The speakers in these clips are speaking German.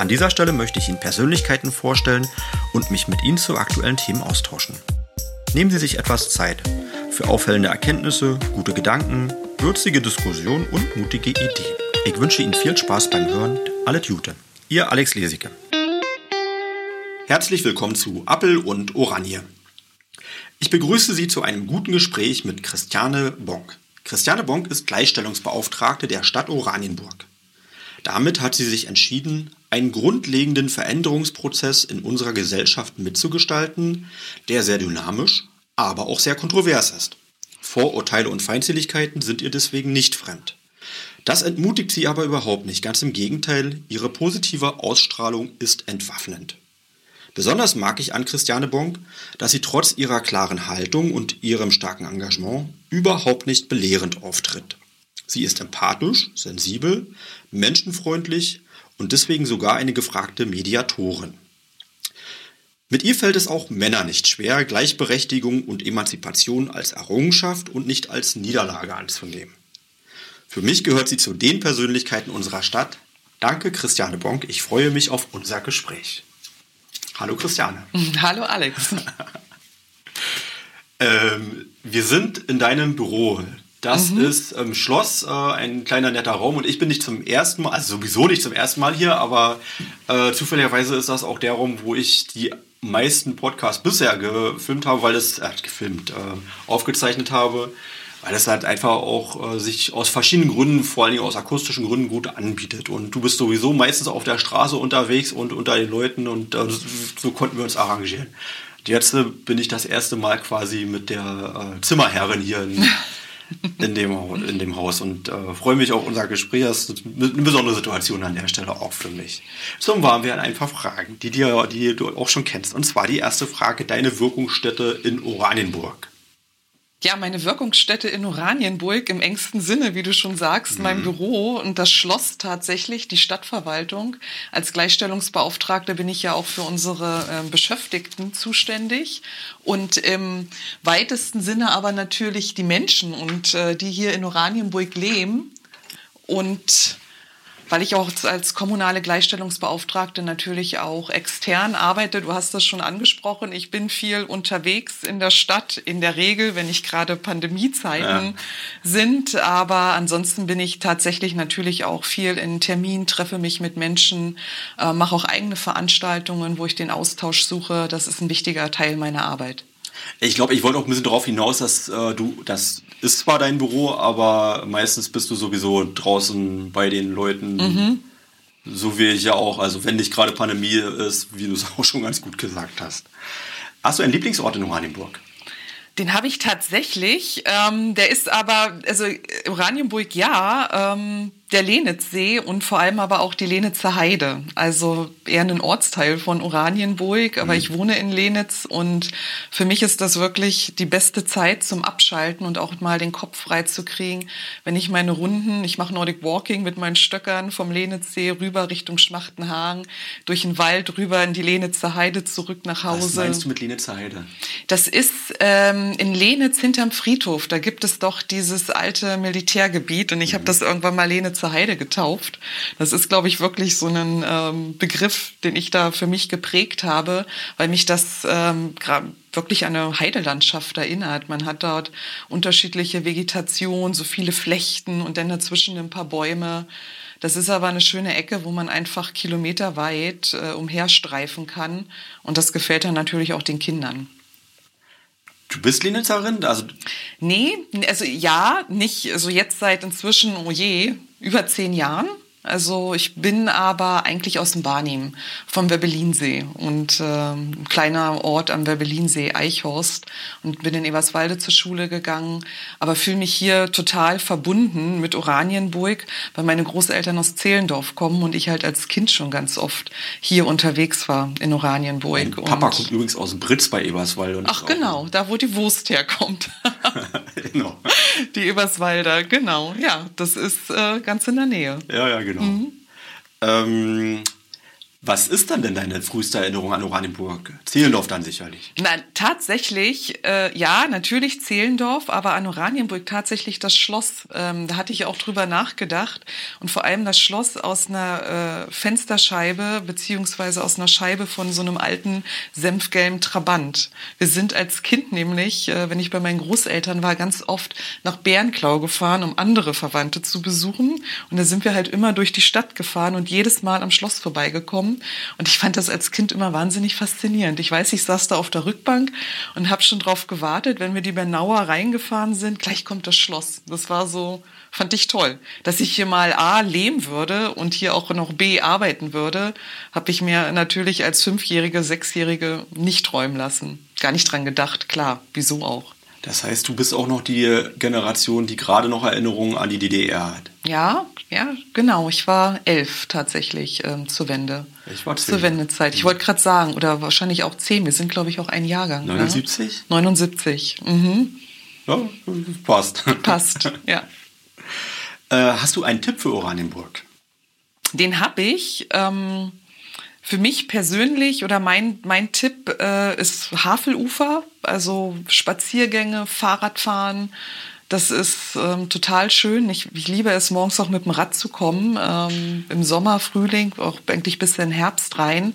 An dieser Stelle möchte ich Ihnen Persönlichkeiten vorstellen und mich mit Ihnen zu aktuellen Themen austauschen. Nehmen Sie sich etwas Zeit für auffällende Erkenntnisse, gute Gedanken, würzige Diskussionen und mutige Ideen. Ich wünsche Ihnen viel Spaß beim Hören. Alles Gute. Ihr Alex Lesicke. Herzlich willkommen zu Appel und Oranje. Ich begrüße Sie zu einem guten Gespräch mit Christiane Bonk. Christiane Bonk ist Gleichstellungsbeauftragte der Stadt Oranienburg. Damit hat sie sich entschieden, einen grundlegenden Veränderungsprozess in unserer Gesellschaft mitzugestalten, der sehr dynamisch, aber auch sehr kontrovers ist. Vorurteile und Feindseligkeiten sind ihr deswegen nicht fremd. Das entmutigt sie aber überhaupt nicht, ganz im Gegenteil, ihre positive Ausstrahlung ist entwaffnend. Besonders mag ich an Christiane Bonk, dass sie trotz ihrer klaren Haltung und ihrem starken Engagement überhaupt nicht belehrend auftritt. Sie ist empathisch, sensibel, menschenfreundlich und deswegen sogar eine gefragte Mediatorin. Mit ihr fällt es auch Männer nicht schwer, Gleichberechtigung und Emanzipation als Errungenschaft und nicht als Niederlage anzunehmen. Für mich gehört sie zu den Persönlichkeiten unserer Stadt. Danke, Christiane Bonk. Ich freue mich auf unser Gespräch. Hallo, Christiane. Hallo, Alex. ähm, wir sind in deinem Büro. Das mhm. ist im Schloss, äh, ein kleiner netter Raum und ich bin nicht zum ersten Mal, also sowieso nicht zum ersten Mal hier, aber äh, zufälligerweise ist das auch der Raum, wo ich die meisten Podcasts bisher gefilmt habe, weil es, äh, gefilmt, äh, aufgezeichnet habe, weil es halt einfach auch äh, sich aus verschiedenen Gründen, vor allen Dingen aus akustischen Gründen, gut anbietet. Und du bist sowieso meistens auf der Straße unterwegs und unter den Leuten und äh, so konnten wir uns arrangieren. Jetzt äh, bin ich das erste Mal quasi mit der äh, Zimmerherrin hier in, in dem, in dem Haus und äh, freue mich auf unser Gespräch. Das ist eine besondere Situation an der Stelle auch für mich. So waren wir ein paar Fragen, die, dir, die du auch schon kennst. Und zwar die erste Frage, deine Wirkungsstätte in Oranienburg. Ja, meine Wirkungsstätte in Oranienburg im engsten Sinne, wie du schon sagst, mhm. mein Büro und das Schloss tatsächlich, die Stadtverwaltung. Als Gleichstellungsbeauftragte bin ich ja auch für unsere äh, Beschäftigten zuständig und im weitesten Sinne aber natürlich die Menschen und äh, die hier in Oranienburg leben und weil ich auch als kommunale Gleichstellungsbeauftragte natürlich auch extern arbeite. Du hast das schon angesprochen. Ich bin viel unterwegs in der Stadt, in der Regel, wenn nicht gerade Pandemiezeiten ja. sind. Aber ansonsten bin ich tatsächlich natürlich auch viel in Terminen, treffe mich mit Menschen, äh, mache auch eigene Veranstaltungen, wo ich den Austausch suche. Das ist ein wichtiger Teil meiner Arbeit. Ich glaube, ich wollte auch ein bisschen darauf hinaus, dass äh, du, das ist zwar dein Büro, aber meistens bist du sowieso draußen bei den Leuten. Mhm. So wie ich ja auch. Also wenn nicht gerade Pandemie ist, wie du es auch schon ganz gut gesagt hast. Hast du einen Lieblingsort in Oranienburg? Den habe ich tatsächlich. Ähm, der ist aber, also Oranienburg ja. Ähm, der Lenitzsee und vor allem aber auch die Lenitzer Heide. Also eher ein Ortsteil von Oranienburg, aber mhm. ich wohne in Lenitz und für mich ist das wirklich die beste Zeit zum Abschalten und auch mal den Kopf frei zu kriegen, wenn ich meine Runden, ich mache Nordic Walking mit meinen Stöckern vom Lenitzsee rüber Richtung Schmachtenhagen, durch den Wald rüber in die Lenitzer Heide zurück nach Hause. Was meinst du mit Lenitzer Heide? Das ist ähm, in Lenitz hinterm Friedhof. Da gibt es doch dieses alte Militärgebiet und ich mhm. habe das irgendwann mal Lenitz Schwarze Heide getauft. Das ist, glaube ich, wirklich so ein ähm, Begriff, den ich da für mich geprägt habe, weil mich das ähm, wirklich an eine Heidelandschaft erinnert. Man hat dort unterschiedliche Vegetation, so viele Flechten und dann dazwischen ein paar Bäume. Das ist aber eine schöne Ecke, wo man einfach kilometerweit äh, umherstreifen kann. Und das gefällt dann natürlich auch den Kindern. Du bist Linitzerin? Also nee, also ja, nicht, also jetzt seit inzwischen, oh je, über zehn Jahren. Also ich bin aber eigentlich aus dem Barnim, vom Werbelinsee und äh, ein kleiner Ort am Werbelinsee, Eichhorst und bin in Eberswalde zur Schule gegangen, aber fühle mich hier total verbunden mit Oranienburg, weil meine Großeltern aus Zehlendorf kommen und ich halt als Kind schon ganz oft hier unterwegs war in Oranienburg. Mein Papa kommt übrigens aus Britz bei Eberswalde. Ach genau, da wo die Wurst herkommt. genau. Die Eberswalder, genau. Ja, das ist äh, ganz in der Nähe. Ja, ja, genau. Mhm. Ähm, was ist dann denn deine früheste Erinnerung an Oranienburg? Zehlendorf dann sicherlich. Nein, tatsächlich, äh, ja, natürlich Zehlendorf, aber an Oranienburg tatsächlich das Schloss. Ähm, da hatte ich auch drüber nachgedacht. Und vor allem das Schloss aus einer äh, Fensterscheibe beziehungsweise aus einer Scheibe von so einem alten senfgelben Trabant. Wir sind als Kind nämlich, äh, wenn ich bei meinen Großeltern war, ganz oft nach Bärenklau gefahren, um andere Verwandte zu besuchen. Und da sind wir halt immer durch die Stadt gefahren und jedes Mal am Schloss vorbeigekommen und ich fand das als Kind immer wahnsinnig faszinierend. Ich weiß, ich saß da auf der Rückbank und habe schon drauf gewartet, wenn wir die Bernauer reingefahren sind, gleich kommt das Schloss. Das war so, fand ich toll. Dass ich hier mal A leben würde und hier auch noch B arbeiten würde, habe ich mir natürlich als Fünfjährige, Sechsjährige nicht träumen lassen. Gar nicht dran gedacht, klar, wieso auch. Das heißt, du bist auch noch die Generation, die gerade noch Erinnerungen an die DDR hat. Ja, ja, genau. Ich war elf tatsächlich ähm, zur Wende. Ich war zehn. Zur Wendezeit. Ich wollte gerade sagen, oder wahrscheinlich auch zehn. Wir sind, glaube ich, auch ein Jahrgang. 79? Ne? 79. Mhm. Ja, passt. Passt, ja. Äh, hast du einen Tipp für Oranienburg? Den habe ich. Ähm, für mich persönlich oder mein, mein Tipp äh, ist Havelufer, also Spaziergänge, Fahrradfahren, das ist ähm, total schön. Ich, ich liebe es, morgens auch mit dem Rad zu kommen. Ähm, Im Sommer, Frühling, auch eigentlich bis in den Herbst rein,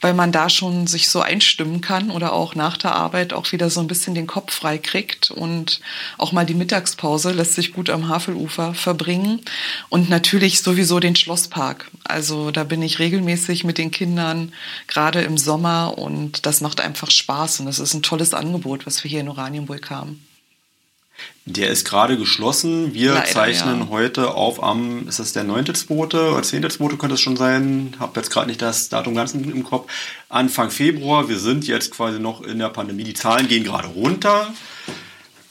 weil man da schon sich so einstimmen kann oder auch nach der Arbeit auch wieder so ein bisschen den Kopf frei kriegt. Und auch mal die Mittagspause lässt sich gut am Havelufer verbringen. Und natürlich sowieso den Schlosspark. Also da bin ich regelmäßig mit den Kindern, gerade im Sommer. Und das macht einfach Spaß. Und das ist ein tolles Angebot, was wir hier in Oranienburg haben. Der ist gerade geschlossen. Wir Leider, zeichnen ja. heute auf am, ist das der 9.2. oder 10.2. könnte es schon sein. Habe jetzt gerade nicht das Datum ganz im Kopf. Anfang Februar. Wir sind jetzt quasi noch in der Pandemie. Die Zahlen gehen gerade runter.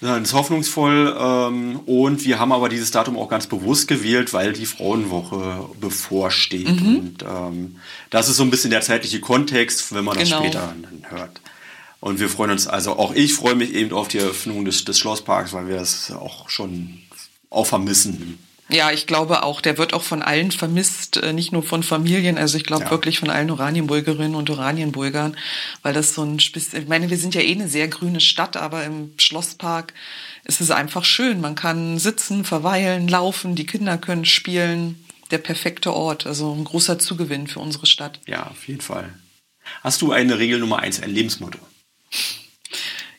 Das ist hoffnungsvoll. Ähm, und wir haben aber dieses Datum auch ganz bewusst gewählt, weil die Frauenwoche bevorsteht. Mhm. Und ähm, das ist so ein bisschen der zeitliche Kontext, wenn man das genau. später hört. Und wir freuen uns, also auch ich freue mich eben auf die Eröffnung des, des Schlossparks, weil wir es auch schon auch vermissen. Ja, ich glaube auch, der wird auch von allen vermisst, äh, nicht nur von Familien, also ich glaube ja. wirklich von allen Oranienburgerinnen und Oranienburgern, weil das so ein, ich meine, wir sind ja eh eine sehr grüne Stadt, aber im Schlosspark ist es einfach schön. Man kann sitzen, verweilen, laufen, die Kinder können spielen. Der perfekte Ort, also ein großer Zugewinn für unsere Stadt. Ja, auf jeden Fall. Hast du eine Regel Nummer eins, ein Lebensmotto?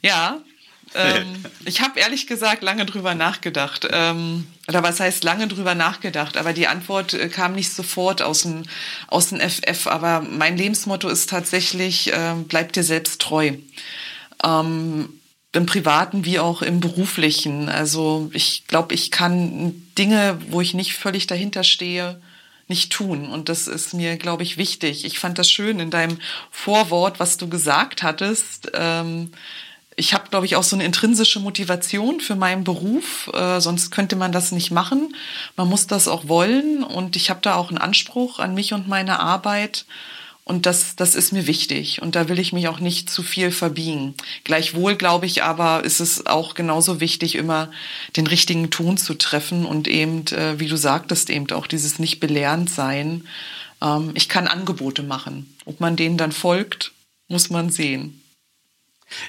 Ja, ähm, ich habe ehrlich gesagt lange drüber nachgedacht. Ähm, oder was heißt lange drüber nachgedacht? Aber die Antwort äh, kam nicht sofort aus dem, aus dem FF. Aber mein Lebensmotto ist tatsächlich, äh, bleib dir selbst treu. Ähm, Im privaten wie auch im beruflichen. Also ich glaube, ich kann Dinge, wo ich nicht völlig dahinter stehe, nicht tun. Und das ist mir, glaube ich, wichtig. Ich fand das schön in deinem Vorwort, was du gesagt hattest. Ähm, ich habe, glaube ich, auch so eine intrinsische Motivation für meinen Beruf, äh, sonst könnte man das nicht machen. Man muss das auch wollen und ich habe da auch einen Anspruch an mich und meine Arbeit. Und das, das ist mir wichtig. Und da will ich mich auch nicht zu viel verbiegen. Gleichwohl glaube ich aber, ist es auch genauso wichtig, immer den richtigen Ton zu treffen und eben, äh, wie du sagtest, eben auch dieses nicht belehrend sein. Ähm, ich kann Angebote machen. Ob man denen dann folgt, muss man sehen.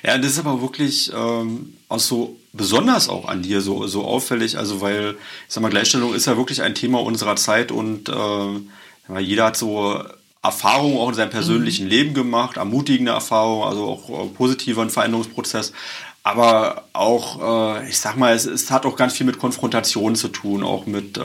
Ja, das ist aber wirklich ähm, auch so besonders auch an dir so, so auffällig. Also, weil, ich sag mal, Gleichstellung ist ja wirklich ein Thema unserer Zeit und äh, jeder hat so Erfahrungen auch in seinem persönlichen mhm. Leben gemacht, ermutigende Erfahrungen, also auch äh, positiver Veränderungsprozess. Aber auch, äh, ich sag mal, es, es, hat auch ganz viel mit Konfrontation zu tun, auch mit, äh,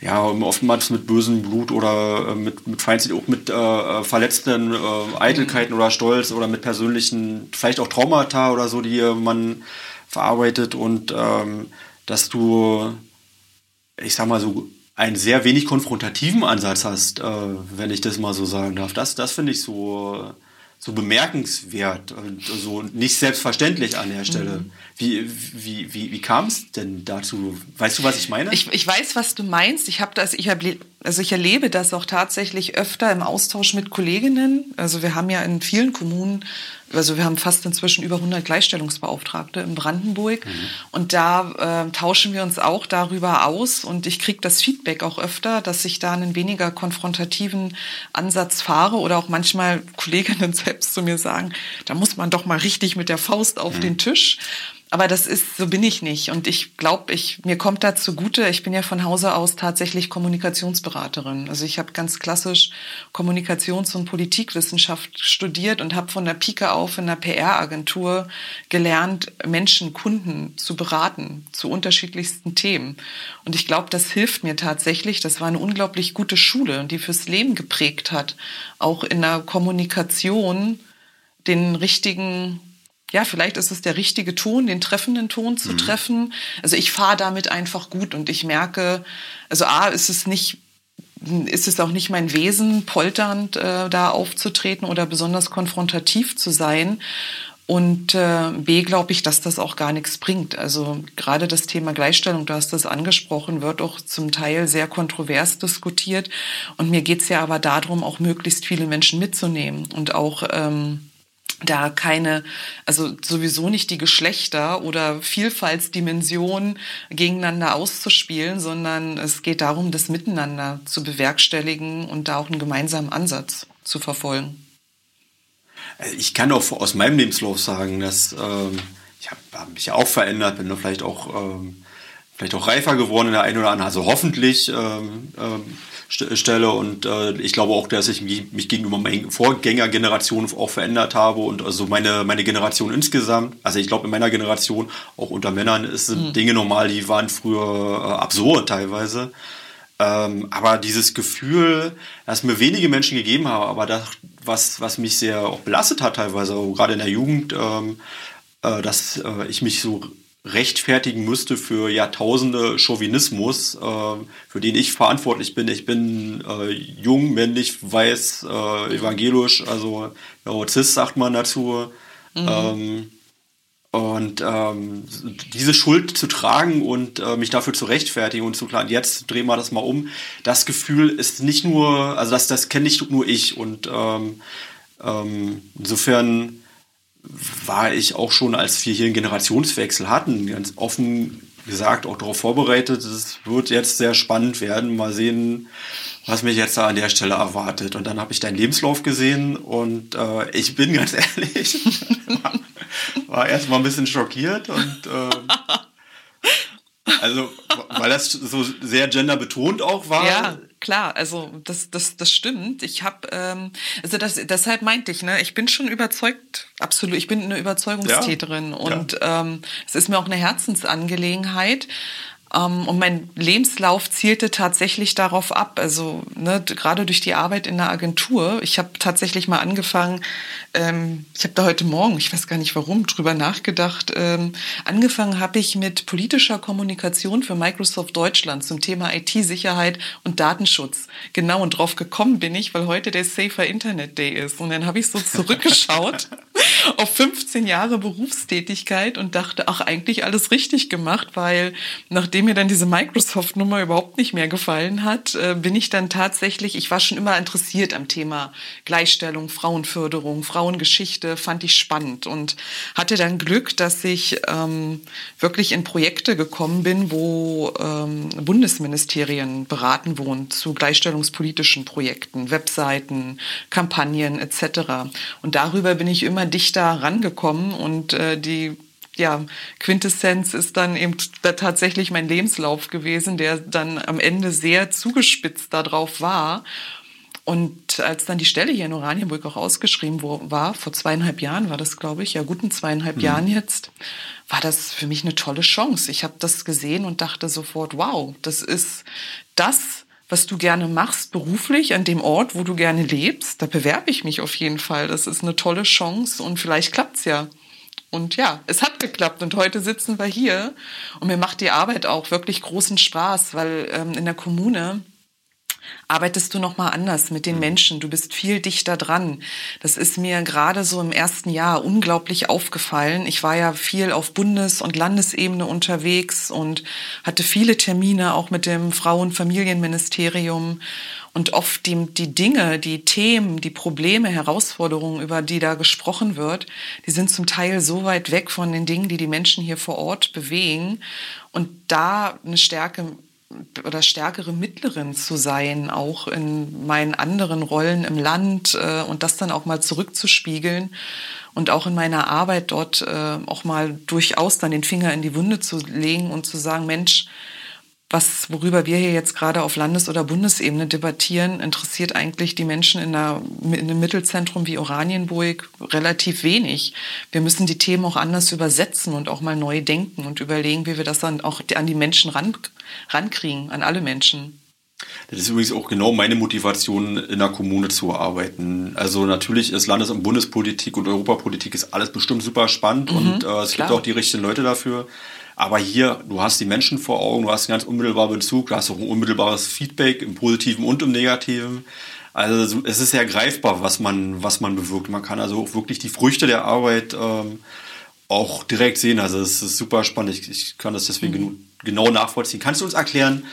ja, oftmals mit bösem Blut oder äh, mit, mit Feindsinn, auch mit äh, verletzten äh, Eitelkeiten mhm. oder Stolz oder mit persönlichen, vielleicht auch Traumata oder so, die man verarbeitet und ähm, dass du, ich sag mal so, einen sehr wenig konfrontativen Ansatz hast, äh, wenn ich das mal so sagen darf. Das, das finde ich so, so bemerkenswert und so nicht selbstverständlich an der Stelle. Mhm. Wie, wie, wie, wie kam es denn dazu? Weißt du, was ich meine? Ich, ich weiß, was du meinst. Ich habe das, ich hab, also ich erlebe das auch tatsächlich öfter im Austausch mit Kolleginnen. Also wir haben ja in vielen Kommunen also wir haben fast inzwischen über 100 Gleichstellungsbeauftragte in Brandenburg mhm. und da äh, tauschen wir uns auch darüber aus und ich kriege das Feedback auch öfter, dass ich da einen weniger konfrontativen Ansatz fahre oder auch manchmal Kolleginnen selbst zu mir sagen, da muss man doch mal richtig mit der Faust auf mhm. den Tisch. Aber das ist, so bin ich nicht. Und ich glaube, ich, mir kommt da zugute, ich bin ja von Hause aus tatsächlich Kommunikationsberaterin. Also ich habe ganz klassisch Kommunikations- und Politikwissenschaft studiert und habe von der Pike auf in der PR-Agentur gelernt, Menschen, Kunden zu beraten zu unterschiedlichsten Themen. Und ich glaube, das hilft mir tatsächlich. Das war eine unglaublich gute Schule, die fürs Leben geprägt hat. Auch in der Kommunikation den richtigen ja, vielleicht ist es der richtige Ton, den treffenden Ton zu mhm. treffen. Also ich fahre damit einfach gut und ich merke, also A, ist es nicht ist es auch nicht mein Wesen, polternd äh, da aufzutreten oder besonders konfrontativ zu sein. Und äh, B, glaube ich, dass das auch gar nichts bringt. Also gerade das Thema Gleichstellung, du hast das angesprochen, wird auch zum Teil sehr kontrovers diskutiert. Und mir geht's ja aber darum, auch möglichst viele Menschen mitzunehmen und auch ähm, da keine, also sowieso nicht die Geschlechter oder Vielfaltsdimensionen gegeneinander auszuspielen, sondern es geht darum, das Miteinander zu bewerkstelligen und da auch einen gemeinsamen Ansatz zu verfolgen. Ich kann auch aus meinem Lebenslauf sagen, dass ähm, ich habe hab mich ja auch verändert, bin da vielleicht auch ähm, vielleicht auch reifer geworden in der einen oder anderen, also hoffentlich ähm, ähm, stelle. Und äh, ich glaube auch, dass ich mich, gegenüber meinen Vorgängergenerationen auch verändert habe und also meine, meine Generation insgesamt, also ich glaube in meiner Generation, auch unter Männern, ist mhm. Dinge normal, die waren früher äh, absurd teilweise. Ähm, aber dieses Gefühl, das mir wenige Menschen gegeben haben, aber das, was, was mich sehr auch belastet hat teilweise, gerade in der Jugend, ähm, äh, dass äh, ich mich so rechtfertigen müsste für Jahrtausende Chauvinismus, äh, für den ich verantwortlich bin. Ich bin äh, jung, männlich, weiß, äh, evangelisch, also cis sagt man dazu. Mhm. Ähm, und ähm, diese Schuld zu tragen und äh, mich dafür zu rechtfertigen und zu klar, jetzt drehen wir das mal um, das Gefühl ist nicht nur, also das, das kenne nicht nur ich. Und ähm, ähm insofern war ich auch schon, als wir hier einen Generationswechsel hatten, ganz offen gesagt auch darauf vorbereitet. Es wird jetzt sehr spannend werden. Mal sehen, was mich jetzt da an der Stelle erwartet. Und dann habe ich deinen Lebenslauf gesehen und äh, ich bin ganz ehrlich, war, war erst mal ein bisschen schockiert und äh, also, weil das so sehr genderbetont auch war. Ja, klar, also das, das, das stimmt. Ich habe, ähm, also das, deshalb meinte ich, ne, ich bin schon überzeugt, absolut, ich bin eine Überzeugungstäterin ja, und ja. Ähm, es ist mir auch eine Herzensangelegenheit. Ähm, und mein Lebenslauf zielte tatsächlich darauf ab. Also ne, gerade durch die Arbeit in der Agentur. Ich habe tatsächlich mal angefangen, ähm, ich habe da heute Morgen, ich weiß gar nicht warum, drüber nachgedacht. Ähm, angefangen habe ich mit politischer Kommunikation für Microsoft Deutschland zum Thema IT-Sicherheit und Datenschutz. Genau, und drauf gekommen bin ich, weil heute der Safer Internet Day ist. Und dann habe ich so zurückgeschaut auf 15 Jahre Berufstätigkeit und dachte, ach, eigentlich alles richtig gemacht, weil nachdem mir dann diese Microsoft-Nummer überhaupt nicht mehr gefallen hat, äh, bin ich dann tatsächlich, ich war schon immer interessiert am Thema Gleichstellung, Frauenförderung, Frauengeschichte, fand ich spannend und hatte dann Glück, dass ich ähm, wirklich in Projekte gekommen bin, wo ähm, Bundesministerien beraten wurden zu gleichstellungspolitischen Projekten, Webseiten, Kampagnen etc. Und darüber bin ich immer dichter rangekommen und äh, die ja, Quintessenz ist dann eben tatsächlich mein Lebenslauf gewesen, der dann am Ende sehr zugespitzt darauf war. Und als dann die Stelle hier in Oranienburg auch ausgeschrieben war, vor zweieinhalb Jahren war das, glaube ich, ja guten zweieinhalb mhm. Jahren jetzt, war das für mich eine tolle Chance. Ich habe das gesehen und dachte sofort, wow, das ist das, was du gerne machst beruflich an dem Ort, wo du gerne lebst. Da bewerbe ich mich auf jeden Fall. Das ist eine tolle Chance und vielleicht klappt's ja. Und ja, es hat geklappt und heute sitzen wir hier und mir macht die Arbeit auch wirklich großen Spaß, weil ähm, in der Kommune arbeitest du noch mal anders mit den mhm. Menschen. Du bist viel dichter dran. Das ist mir gerade so im ersten Jahr unglaublich aufgefallen. Ich war ja viel auf Bundes- und Landesebene unterwegs und hatte viele Termine auch mit dem Frauen- und Familienministerium und oft die, die Dinge, die Themen, die Probleme, Herausforderungen, über die da gesprochen wird, die sind zum Teil so weit weg von den Dingen, die die Menschen hier vor Ort bewegen. Und da eine Stärke oder stärkere Mittlerin zu sein, auch in meinen anderen Rollen im Land äh, und das dann auch mal zurückzuspiegeln und auch in meiner Arbeit dort äh, auch mal durchaus dann den Finger in die Wunde zu legen und zu sagen, Mensch, was, worüber wir hier jetzt gerade auf Landes- oder Bundesebene debattieren, interessiert eigentlich die Menschen in, einer, in einem Mittelzentrum wie Oranienburg relativ wenig. Wir müssen die Themen auch anders übersetzen und auch mal neu denken und überlegen, wie wir das dann auch an die Menschen ran, rankriegen, an alle Menschen. Das ist übrigens auch genau meine Motivation, in der Kommune zu arbeiten. Also natürlich ist Landes- und Bundespolitik und Europapolitik ist alles bestimmt super spannend mhm, und äh, es klar. gibt auch die richtigen Leute dafür. Aber hier, du hast die Menschen vor Augen, du hast einen ganz unmittelbaren Bezug, du hast auch ein unmittelbares Feedback im Positiven und im Negativen. Also es ist sehr greifbar, was man, was man bewirkt. Man kann also auch wirklich die Früchte der Arbeit ähm, auch direkt sehen. Also es ist super spannend. Ich, ich kann das deswegen mhm. genau nachvollziehen. Kannst du uns erklären,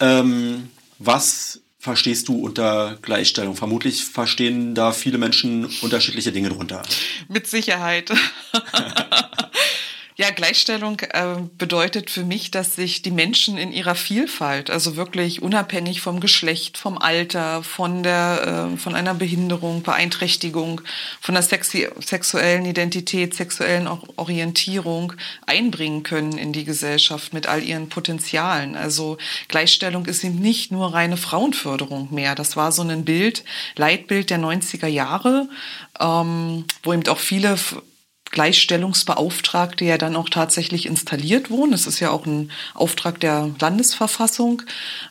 ähm, was verstehst du unter Gleichstellung? Vermutlich verstehen da viele Menschen unterschiedliche Dinge drunter. Mit Sicherheit. Ja, Gleichstellung äh, bedeutet für mich, dass sich die Menschen in ihrer Vielfalt, also wirklich unabhängig vom Geschlecht, vom Alter, von der, äh, von einer Behinderung, Beeinträchtigung, von der sexi sexuellen Identität, sexuellen Orientierung einbringen können in die Gesellschaft mit all ihren Potenzialen. Also Gleichstellung ist eben nicht nur reine Frauenförderung mehr. Das war so ein Bild, Leitbild der 90er Jahre, ähm, wo eben auch viele Gleichstellungsbeauftragte ja dann auch tatsächlich installiert wurden. Das ist ja auch ein Auftrag der Landesverfassung.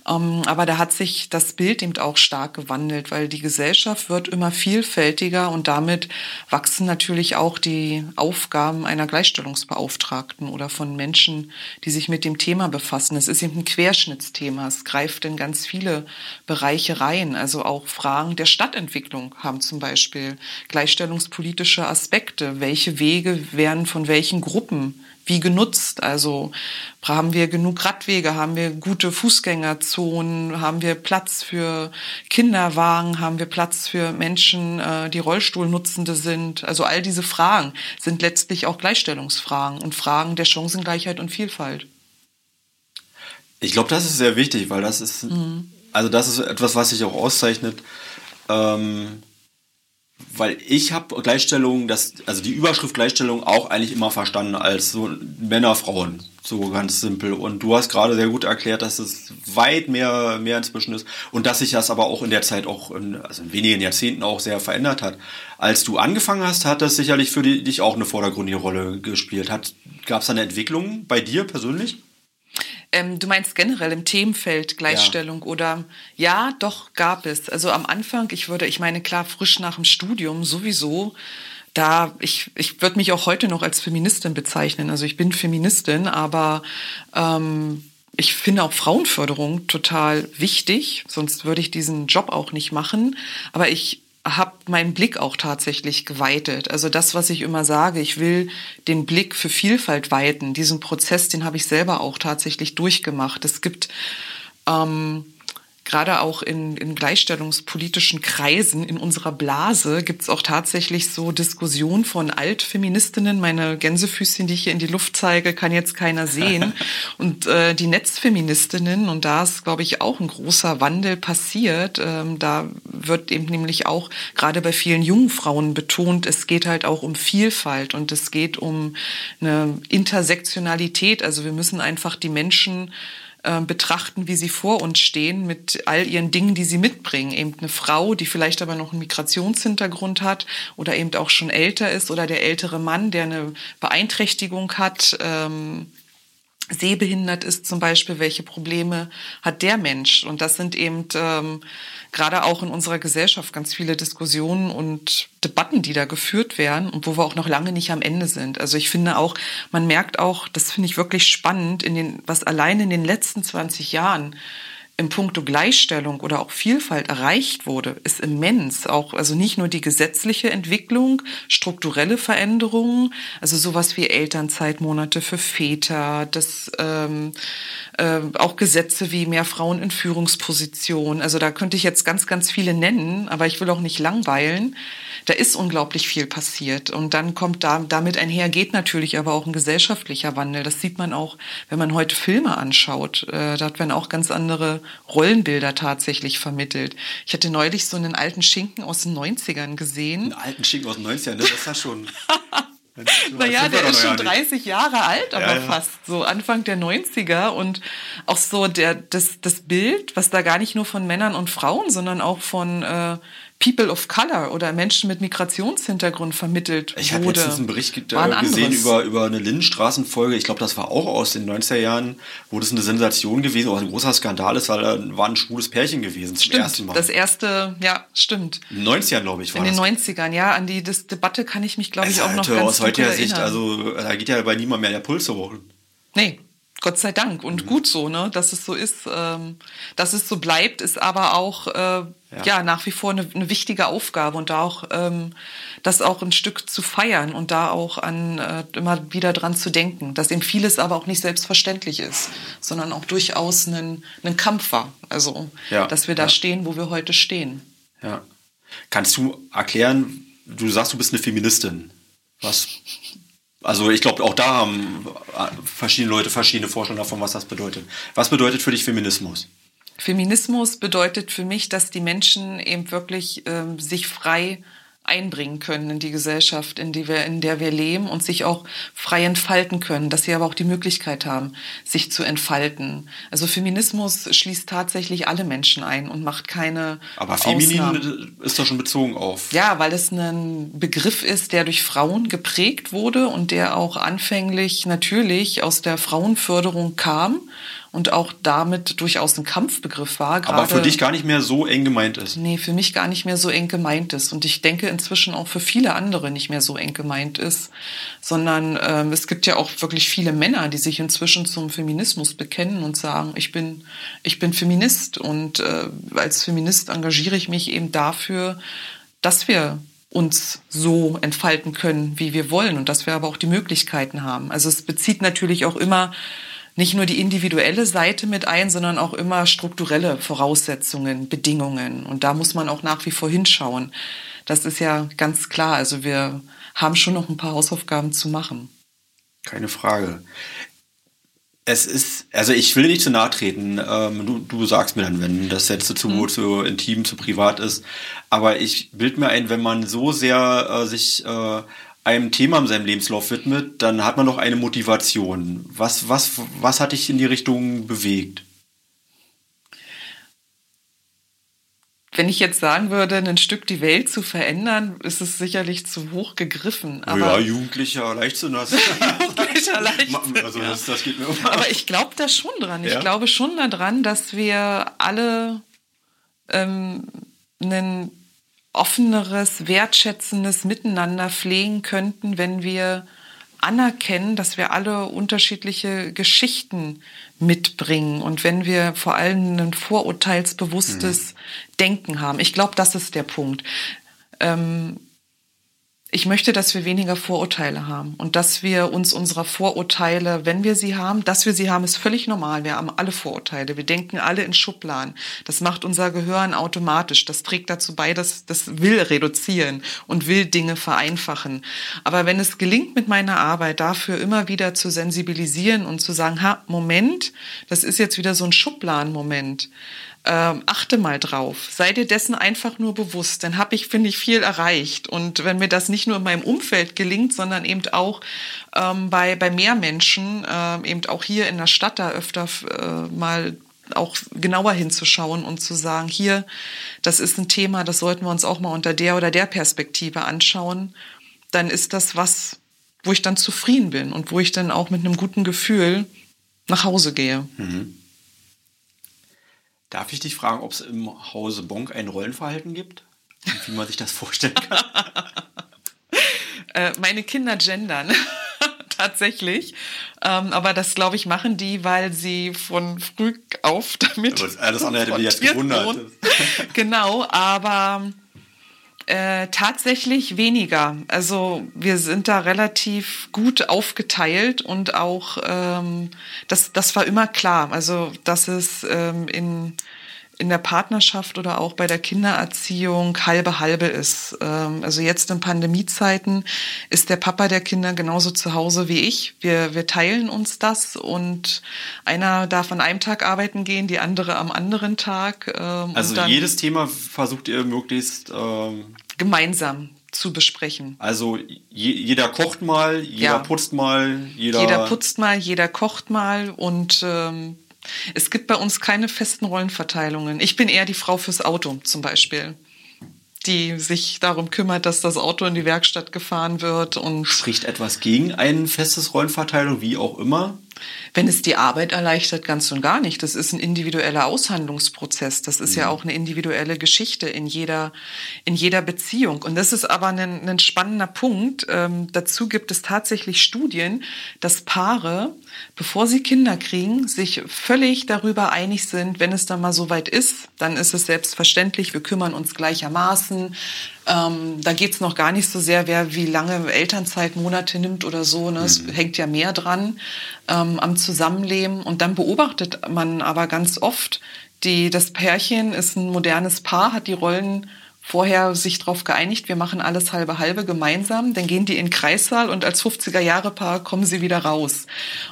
Ähm, aber da hat sich das Bild eben auch stark gewandelt, weil die Gesellschaft wird immer vielfältiger und damit wachsen natürlich auch die Aufgaben einer Gleichstellungsbeauftragten oder von Menschen, die sich mit dem Thema befassen. Es ist eben ein Querschnittsthema. Es greift in ganz viele Bereiche rein. Also auch Fragen der Stadtentwicklung haben zum Beispiel gleichstellungspolitische Aspekte. Welche Wege Wege werden von welchen Gruppen wie genutzt? Also haben wir genug Radwege, haben wir gute Fußgängerzonen, haben wir Platz für Kinderwagen, haben wir Platz für Menschen, äh, die Rollstuhlnutzende sind? Also all diese Fragen sind letztlich auch Gleichstellungsfragen und Fragen der Chancengleichheit und Vielfalt. Ich glaube, das ist sehr wichtig, weil das ist, mhm. also das ist etwas, was sich auch auszeichnet. Ähm, weil ich habe Gleichstellung, das, also die Überschrift Gleichstellung auch eigentlich immer verstanden als so Männer, Frauen, so ganz simpel. Und du hast gerade sehr gut erklärt, dass es weit mehr, mehr inzwischen ist und dass sich das aber auch in der Zeit auch, in, also in wenigen Jahrzehnten auch sehr verändert hat. Als du angefangen hast, hat das sicherlich für dich auch eine vordergründige Rolle gespielt. Gab es da eine Entwicklung bei dir persönlich? Ähm, du meinst generell im Themenfeld Gleichstellung ja. oder ja, doch gab es. Also am Anfang, ich würde, ich meine, klar, frisch nach dem Studium sowieso. Da, ich, ich würde mich auch heute noch als Feministin bezeichnen. Also ich bin Feministin, aber ähm, ich finde auch Frauenförderung total wichtig, sonst würde ich diesen Job auch nicht machen. Aber ich habe meinen Blick auch tatsächlich geweitet. Also das, was ich immer sage, ich will den Blick für Vielfalt weiten. Diesen Prozess, den habe ich selber auch tatsächlich durchgemacht. Es gibt ähm, gerade auch in, in gleichstellungspolitischen Kreisen in unserer Blase gibt es auch tatsächlich so Diskussionen von Altfeministinnen. Meine Gänsefüßchen, die ich hier in die Luft zeige, kann jetzt keiner sehen. und äh, die Netzfeministinnen, und da ist, glaube ich, auch ein großer Wandel passiert. Ähm, da wird eben nämlich auch gerade bei vielen jungen Frauen betont, es geht halt auch um Vielfalt und es geht um eine Intersektionalität. Also wir müssen einfach die Menschen äh, betrachten, wie sie vor uns stehen mit all ihren Dingen, die sie mitbringen. Eben eine Frau, die vielleicht aber noch einen Migrationshintergrund hat oder eben auch schon älter ist oder der ältere Mann, der eine Beeinträchtigung hat. Ähm, sehbehindert ist zum Beispiel, welche Probleme hat der Mensch? Und das sind eben ähm, gerade auch in unserer Gesellschaft ganz viele Diskussionen und Debatten, die da geführt werden und wo wir auch noch lange nicht am Ende sind. Also ich finde auch, man merkt auch, das finde ich wirklich spannend, in den, was allein in den letzten 20 Jahren im Punkto Gleichstellung oder auch Vielfalt erreicht wurde, ist immens. Auch, also nicht nur die gesetzliche Entwicklung, strukturelle Veränderungen, also sowas wie Elternzeitmonate für Väter, das, ähm, äh, auch Gesetze wie mehr Frauen in Führungspositionen. Also da könnte ich jetzt ganz, ganz viele nennen, aber ich will auch nicht langweilen da ist unglaublich viel passiert. Und dann kommt da, damit einher geht natürlich aber auch ein gesellschaftlicher Wandel. Das sieht man auch, wenn man heute Filme anschaut. Äh, da werden auch ganz andere Rollenbilder tatsächlich vermittelt. Ich hatte neulich so einen alten Schinken aus den 90ern gesehen. Einen alten Schinken aus den 90ern, das ist ja schon... naja, der ist schon 30 Jahre alt, aber ja, ja. fast so Anfang der 90er und auch so der, das, das Bild, was da gar nicht nur von Männern und Frauen, sondern auch von äh, People of Color oder Menschen mit Migrationshintergrund vermittelt ich wurde. Ich habe letztens einen Bericht äh, gesehen über, über eine Lindenstraßenfolge. Ich glaube, das war auch aus den 90er Jahren, wo das eine Sensation gewesen oder ein großer Skandal ist, weil da war ein schwules Pärchen gewesen zum stimmt, ersten Mal. Das erste, ja, stimmt. In den 90ern, glaube ich, war In den 90ern, ja. An die das Debatte kann ich mich, glaube ich, auch noch ganz Aus heutiger Sicht, also da geht ja bei niemand mehr der Puls hoch. Nee, Gott sei Dank und mhm. gut so, ne, dass es so ist, ähm, dass es so bleibt, ist aber auch äh, ja. ja. nach wie vor eine, eine, wichtige Aufgabe und da auch ähm, das auch ein Stück zu feiern und da auch an äh, immer wieder dran zu denken, dass eben vieles aber auch nicht selbstverständlich ist, sondern auch durchaus ein, ein Kampf war. Also, ja. dass wir da ja. stehen, wo wir heute stehen. Ja. Kannst du erklären, du sagst, du bist eine Feministin. Was also ich glaube, auch da haben äh, verschiedene Leute verschiedene Vorstellungen davon, was das bedeutet. Was bedeutet für dich Feminismus? Feminismus bedeutet für mich, dass die Menschen eben wirklich ähm, sich frei einbringen können in die Gesellschaft, in, die wir, in der wir leben und sich auch frei entfalten können, dass sie aber auch die Möglichkeit haben, sich zu entfalten. Also Feminismus schließt tatsächlich alle Menschen ein und macht keine Aber feminin Ausnahmen. ist doch schon bezogen auf. Ja, weil es ein Begriff ist, der durch Frauen geprägt wurde und der auch anfänglich natürlich aus der Frauenförderung kam und auch damit durchaus ein Kampfbegriff war. Grade, Aber für dich gar nicht mehr so eng gemeint ist. Nee, für mich gar nicht mehr so eng gemeint ist. Und ich denke inzwischen auch für viele andere nicht mehr so eng gemeint ist. Sondern ähm, es gibt ja auch wirklich viele Männer, die sich inzwischen zum Feminismus bekennen und sagen, ich bin, ich bin Feminist. Und äh, als Feminist engagiere ich mich eben dafür, dass wir uns so entfalten können, wie wir wollen und dass wir aber auch die Möglichkeiten haben. Also es bezieht natürlich auch immer nicht nur die individuelle Seite mit ein, sondern auch immer strukturelle Voraussetzungen, Bedingungen. Und da muss man auch nach wie vor hinschauen. Das ist ja ganz klar. Also wir haben schon noch ein paar Hausaufgaben zu machen. Keine Frage. Es ist, also ich will nicht zu nahe treten. Ähm, du, du sagst mir dann, wenn das jetzt zu, mhm. zu intim, zu privat ist. Aber ich bild mir ein, wenn man so sehr äh, sich äh, einem Thema in seinem Lebenslauf widmet, dann hat man doch eine Motivation. Was, was, was hat dich in die Richtung bewegt? Wenn ich jetzt sagen würde, ein Stück die Welt zu verändern, ist es sicherlich zu hoch gegriffen. Aber ja, jugendlicher Leichtsinn. jugendlicher Leichtsinn. Also das, das geht mir immer. Aber ich glaube da schon dran. Ja? Ich glaube schon daran, dass wir alle ähm, einen offeneres, wertschätzendes Miteinander pflegen könnten, wenn wir anerkennen, dass wir alle unterschiedliche Geschichten mitbringen und wenn wir vor allem ein vorurteilsbewusstes mhm. Denken haben. Ich glaube, das ist der Punkt. Ähm, ich möchte, dass wir weniger Vorurteile haben und dass wir uns unserer Vorurteile, wenn wir sie haben, dass wir sie haben, ist völlig normal. Wir haben alle Vorurteile. Wir denken alle in Schubladen. Das macht unser Gehirn automatisch. Das trägt dazu bei, dass das will reduzieren und will Dinge vereinfachen. Aber wenn es gelingt mit meiner Arbeit dafür immer wieder zu sensibilisieren und zu sagen, ha, Moment, das ist jetzt wieder so ein Schubladenmoment ähm, achte mal drauf. Sei dir dessen einfach nur bewusst. Dann habe ich, finde ich, viel erreicht. Und wenn mir das nicht nur in meinem Umfeld gelingt, sondern eben auch ähm, bei, bei mehr Menschen, äh, eben auch hier in der Stadt da öfter äh, mal auch genauer hinzuschauen und zu sagen, hier, das ist ein Thema, das sollten wir uns auch mal unter der oder der Perspektive anschauen, dann ist das was, wo ich dann zufrieden bin und wo ich dann auch mit einem guten Gefühl nach Hause gehe. Mhm. Darf ich dich fragen, ob es im Hause Bonk ein Rollenverhalten gibt? Und wie man sich das vorstellen kann? äh, meine Kinder gendern. Tatsächlich. Ähm, aber das, glaube ich, machen die, weil sie von früh auf damit. Aber alles andere hätte mich jetzt gewundert. genau, aber äh, tatsächlich weniger. Also wir sind da relativ gut aufgeteilt und auch ähm, das, das war immer klar. Also dass es ähm, in in der Partnerschaft oder auch bei der Kindererziehung halbe halbe ist. Ähm, also jetzt in Pandemiezeiten ist der Papa der Kinder genauso zu Hause wie ich. Wir, wir teilen uns das und einer darf an einem Tag arbeiten gehen, die andere am anderen Tag. Ähm, also jedes Thema versucht ihr möglichst ähm gemeinsam zu besprechen. Also je, jeder kocht mal, jeder ja. putzt mal, jeder. Jeder putzt mal, jeder kocht mal und ähm, es gibt bei uns keine festen Rollenverteilungen. Ich bin eher die Frau fürs Auto zum Beispiel, die sich darum kümmert, dass das Auto in die Werkstatt gefahren wird und spricht etwas gegen ein festes Rollenverteilung, wie auch immer. Wenn es die Arbeit erleichtert, ganz und gar nicht. Das ist ein individueller Aushandlungsprozess. Das ist mhm. ja auch eine individuelle Geschichte in jeder, in jeder Beziehung. Und das ist aber ein, ein spannender Punkt. Ähm, dazu gibt es tatsächlich Studien, dass Paare, bevor sie Kinder kriegen, sich völlig darüber einig sind, wenn es dann mal so weit ist, dann ist es selbstverständlich, wir kümmern uns gleichermaßen. Ähm, da geht's noch gar nicht so sehr, wer wie lange Elternzeit, Monate nimmt oder so. Ne? Es mhm. hängt ja mehr dran ähm, am Zusammenleben. Und dann beobachtet man aber ganz oft, die, das Pärchen ist ein modernes Paar, hat die Rollen vorher sich darauf geeinigt, wir machen alles halbe halbe gemeinsam, dann gehen die in Kreissaal und als 50er-Jahre-Paar kommen sie wieder raus.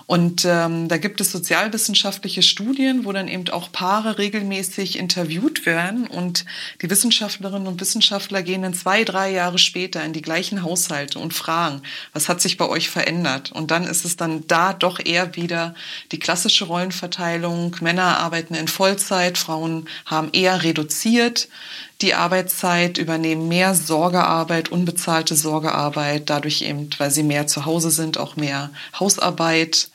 Und ähm, da gibt es sozialwissenschaftliche Studien, wo dann eben auch Paare regelmäßig interviewt werden und die Wissenschaftlerinnen und Wissenschaftler gehen dann zwei, drei Jahre später in die gleichen Haushalte und fragen, was hat sich bei euch verändert? Und dann ist es dann da doch eher wieder die klassische Rollenverteilung. Männer arbeiten in Vollzeit, Frauen haben eher reduziert die Arbeitszeit, übernehmen mehr Sorgearbeit, unbezahlte Sorgearbeit, dadurch eben, weil sie mehr zu Hause sind, auch mehr Hausarbeit.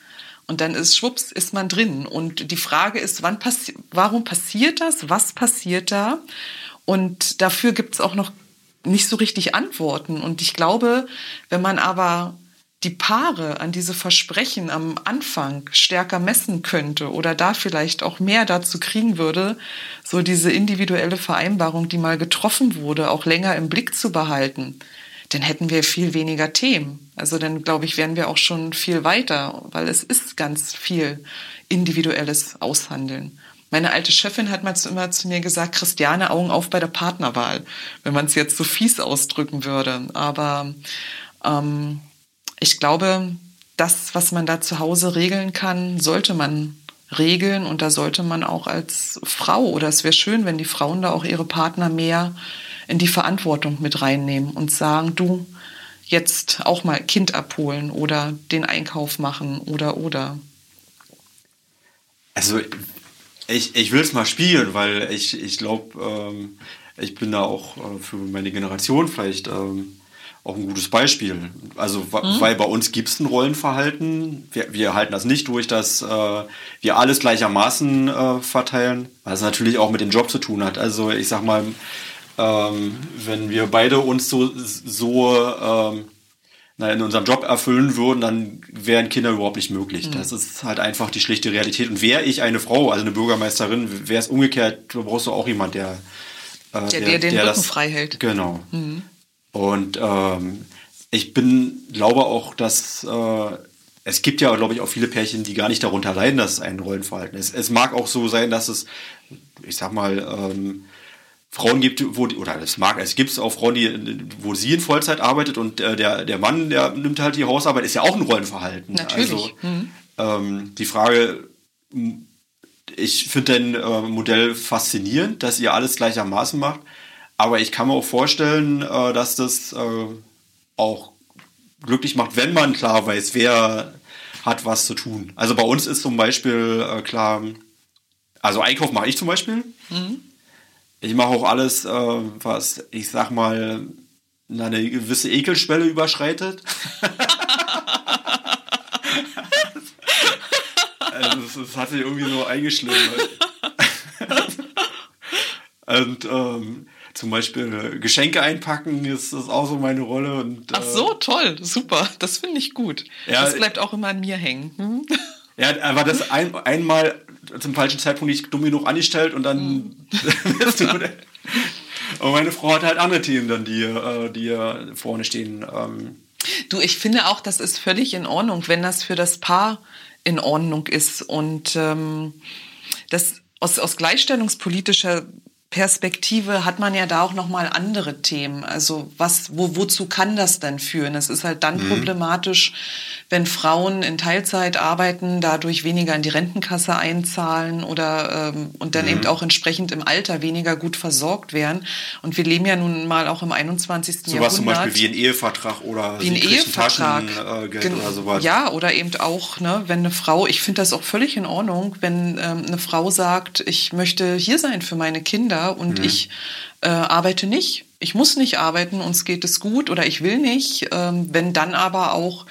Und dann ist schwupps, ist man drin. Und die Frage ist, wann passi warum passiert das? Was passiert da? Und dafür gibt es auch noch nicht so richtig Antworten. Und ich glaube, wenn man aber die Paare an diese Versprechen am Anfang stärker messen könnte oder da vielleicht auch mehr dazu kriegen würde, so diese individuelle Vereinbarung, die mal getroffen wurde, auch länger im Blick zu behalten, dann hätten wir viel weniger Themen. Also dann, glaube ich, wären wir auch schon viel weiter, weil es ist ganz viel individuelles Aushandeln. Meine alte Chefin hat mal immer zu mir gesagt, Christiane, Augen auf bei der Partnerwahl, wenn man es jetzt so fies ausdrücken würde. Aber ähm, ich glaube, das, was man da zu Hause regeln kann, sollte man regeln und da sollte man auch als Frau oder es wäre schön, wenn die Frauen da auch ihre Partner mehr in die Verantwortung mit reinnehmen und sagen, du jetzt auch mal Kind abholen oder den Einkauf machen oder oder. Also ich, ich will es mal spielen, weil ich, ich glaube, ähm, ich bin da auch äh, für meine Generation vielleicht ähm, auch ein gutes Beispiel. Also, mhm. weil bei uns gibt es ein Rollenverhalten. Wir, wir, halten das nicht durch, dass äh, wir alles gleichermaßen äh, verteilen, was natürlich auch mit dem Job zu tun hat. Also, ich sag mal, ähm, wenn wir beide uns so, so ähm, na, in unserem Job erfüllen würden, dann wären Kinder überhaupt nicht möglich. Mhm. Das ist halt einfach die schlichte Realität. Und wäre ich eine Frau, also eine Bürgermeisterin, wäre es umgekehrt, du brauchst du auch jemand, der, äh, der, der, den der Rücken das, frei hält. Genau. Mhm. Und ähm, ich bin, glaube auch, dass äh, es gibt ja, glaube ich, auch viele Pärchen, die gar nicht darunter leiden, dass es ein Rollenverhalten ist. Es mag auch so sein, dass es, ich sag mal, ähm, Frauen gibt, wo, oder es mag, es gibt auch Frauen, die, wo sie in Vollzeit arbeitet und äh, der, der Mann, der nimmt halt die Hausarbeit, ist ja auch ein Rollenverhalten. Natürlich. Also, mhm. ähm, die Frage, ich finde dein äh, Modell faszinierend, dass ihr alles gleichermaßen macht. Aber ich kann mir auch vorstellen, äh, dass das äh, auch glücklich macht, wenn man klar weiß, wer hat was zu tun. Also bei uns ist zum Beispiel äh, klar, also Einkauf mache ich zum Beispiel. Mhm. Ich mache auch alles, was ich sag mal eine gewisse Ekelschwelle überschreitet. also das hat sich irgendwie so eingeschliffen. und ähm, zum Beispiel Geschenke einpacken ist das auch so meine Rolle. Und, Ach so, äh, toll, super. Das finde ich gut. Ja, das bleibt auch immer an mir hängen. Hm? Ja, aber das ein, einmal zum falschen Zeitpunkt nicht dumm genug angestellt und dann hm. Und meine Frau hat halt andere Themen dann, die, äh, die vorne stehen. Ähm. Du, ich finde auch, das ist völlig in Ordnung, wenn das für das Paar in Ordnung ist. Und ähm, das aus, aus gleichstellungspolitischer Perspektive hat man ja da auch noch mal andere Themen. Also was, wo, wozu kann das denn führen? Es ist halt dann mhm. problematisch, wenn Frauen in Teilzeit arbeiten, dadurch weniger in die Rentenkasse einzahlen oder ähm, und dann mhm. eben auch entsprechend im Alter weniger gut versorgt werden. Und wir leben ja nun mal auch im 21. So Jahrhundert. Sowas zum Beispiel wie ein Ehevertrag oder wie ein Ehevertrag äh, oder sowas. Ja, oder eben auch, ne, wenn eine Frau, ich finde das auch völlig in Ordnung, wenn ähm, eine Frau sagt, ich möchte hier sein für meine Kinder und mhm. ich äh, arbeite nicht ich muss nicht arbeiten, uns geht es gut oder ich will nicht. Ähm, wenn dann aber auch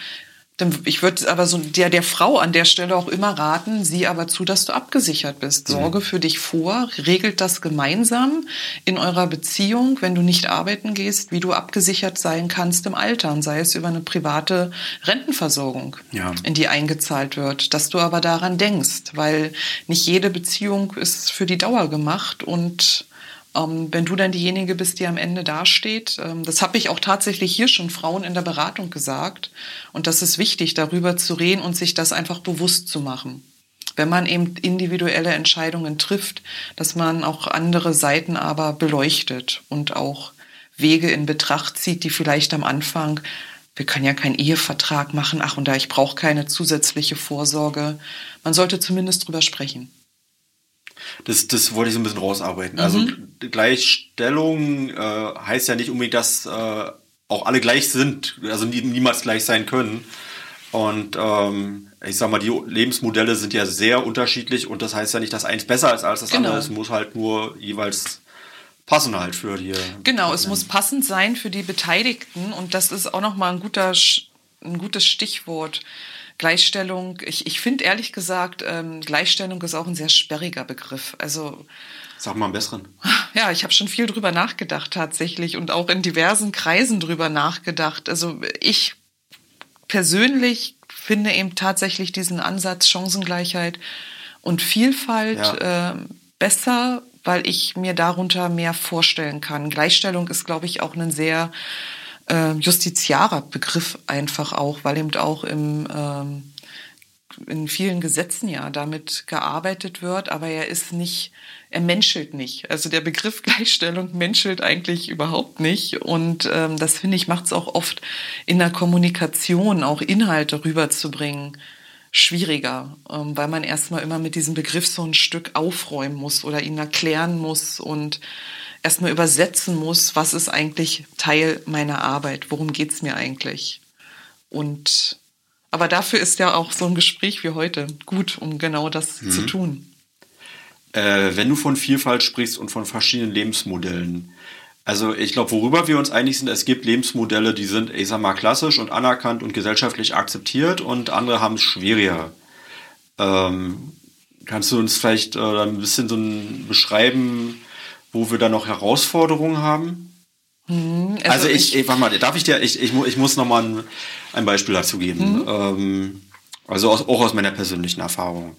ich würde aber so der, der Frau an der Stelle auch immer raten, sieh aber zu, dass du abgesichert bist. Mhm. Sorge für dich vor, regelt das gemeinsam in eurer Beziehung, wenn du nicht arbeiten gehst, wie du abgesichert sein kannst im Alter, und sei es über eine private Rentenversorgung, ja. in die eingezahlt wird, dass du aber daran denkst, weil nicht jede Beziehung ist für die Dauer gemacht und ähm, wenn du dann diejenige bist, die am Ende dasteht, ähm, das habe ich auch tatsächlich hier schon Frauen in der Beratung gesagt. Und das ist wichtig, darüber zu reden und sich das einfach bewusst zu machen. Wenn man eben individuelle Entscheidungen trifft, dass man auch andere Seiten aber beleuchtet und auch Wege in Betracht zieht, die vielleicht am Anfang wir können ja keinen Ehevertrag machen, ach und da ich brauche keine zusätzliche Vorsorge. Man sollte zumindest drüber sprechen. Das, das wollte ich so ein bisschen rausarbeiten. Also mhm. Also Gleichstellung äh, heißt ja nicht unbedingt, dass äh, auch alle gleich sind, also nie, niemals gleich sein können. Und ähm, ich sag mal, die Lebensmodelle sind ja sehr unterschiedlich und das heißt ja nicht, dass eins besser ist als das genau. andere. Es muss halt nur jeweils passen halt für die. Genau, es muss passend sein für die Beteiligten und das ist auch nochmal ein guter, ein gutes Stichwort. Gleichstellung, ich, ich finde ehrlich gesagt, ähm, Gleichstellung ist auch ein sehr sperriger Begriff. Also Sag mal am besseren. Ja, ich habe schon viel drüber nachgedacht tatsächlich und auch in diversen Kreisen drüber nachgedacht. Also ich persönlich finde eben tatsächlich diesen Ansatz Chancengleichheit und Vielfalt ja. äh, besser, weil ich mir darunter mehr vorstellen kann. Gleichstellung ist, glaube ich, auch ein sehr äh, justiziarer Begriff einfach auch, weil eben auch im, ähm, in vielen Gesetzen ja damit gearbeitet wird, aber er ist nicht, er menschelt nicht. Also der Begriff Gleichstellung menschelt eigentlich überhaupt nicht. Und ähm, das finde ich macht es auch oft in der Kommunikation, auch Inhalte rüberzubringen, schwieriger, ähm, weil man erstmal immer mit diesem Begriff so ein Stück aufräumen muss oder ihn erklären muss und erstmal übersetzen muss, was ist eigentlich Teil meiner Arbeit, worum geht es mir eigentlich. Und aber dafür ist ja auch so ein Gespräch wie heute gut, um genau das mhm. zu tun. Äh, wenn du von Vielfalt sprichst und von verschiedenen Lebensmodellen, also ich glaube, worüber wir uns einig sind, es gibt Lebensmodelle, die sind, ich sag mal, klassisch und anerkannt und gesellschaftlich akzeptiert und andere haben es schwieriger. Ähm, kannst du uns vielleicht äh, ein bisschen so ein beschreiben, wo wir da noch Herausforderungen haben? Mhm, also, also, ich, ich, warte mal, darf ich dir, ich, ich, ich muss noch mal ein, ein Beispiel dazu geben. Mhm. Ähm, also aus, auch aus meiner persönlichen Erfahrung.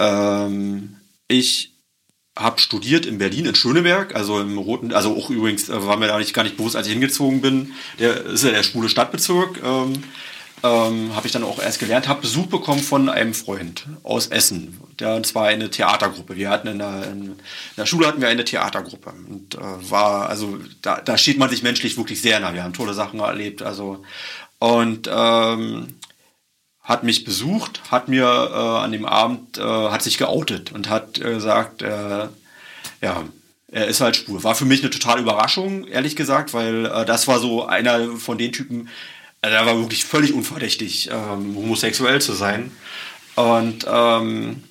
Ähm, ich habe studiert in Berlin, in Schöneberg, also im Roten, also auch übrigens äh, war mir da nicht, gar nicht bewusst, als ich hingezogen bin. Der ist ja der schwule Stadtbezirk. Ähm, ähm, habe ich dann auch erst gelernt, habe Besuch bekommen von einem Freund aus Essen. Der und zwar eine Theatergruppe. Wir hatten in der, in der Schule hatten wir eine Theatergruppe und äh, war also da, da steht man sich menschlich wirklich sehr nah. Wir haben tolle Sachen erlebt. Also und ähm, hat mich besucht, hat mir äh, an dem Abend äh, hat sich geoutet und hat äh, gesagt, äh, ja, er ist halt schwul. War für mich eine totale Überraschung, ehrlich gesagt, weil äh, das war so einer von den Typen, also er war wirklich völlig unverdächtig, ähm, homosexuell zu sein. Und ähm,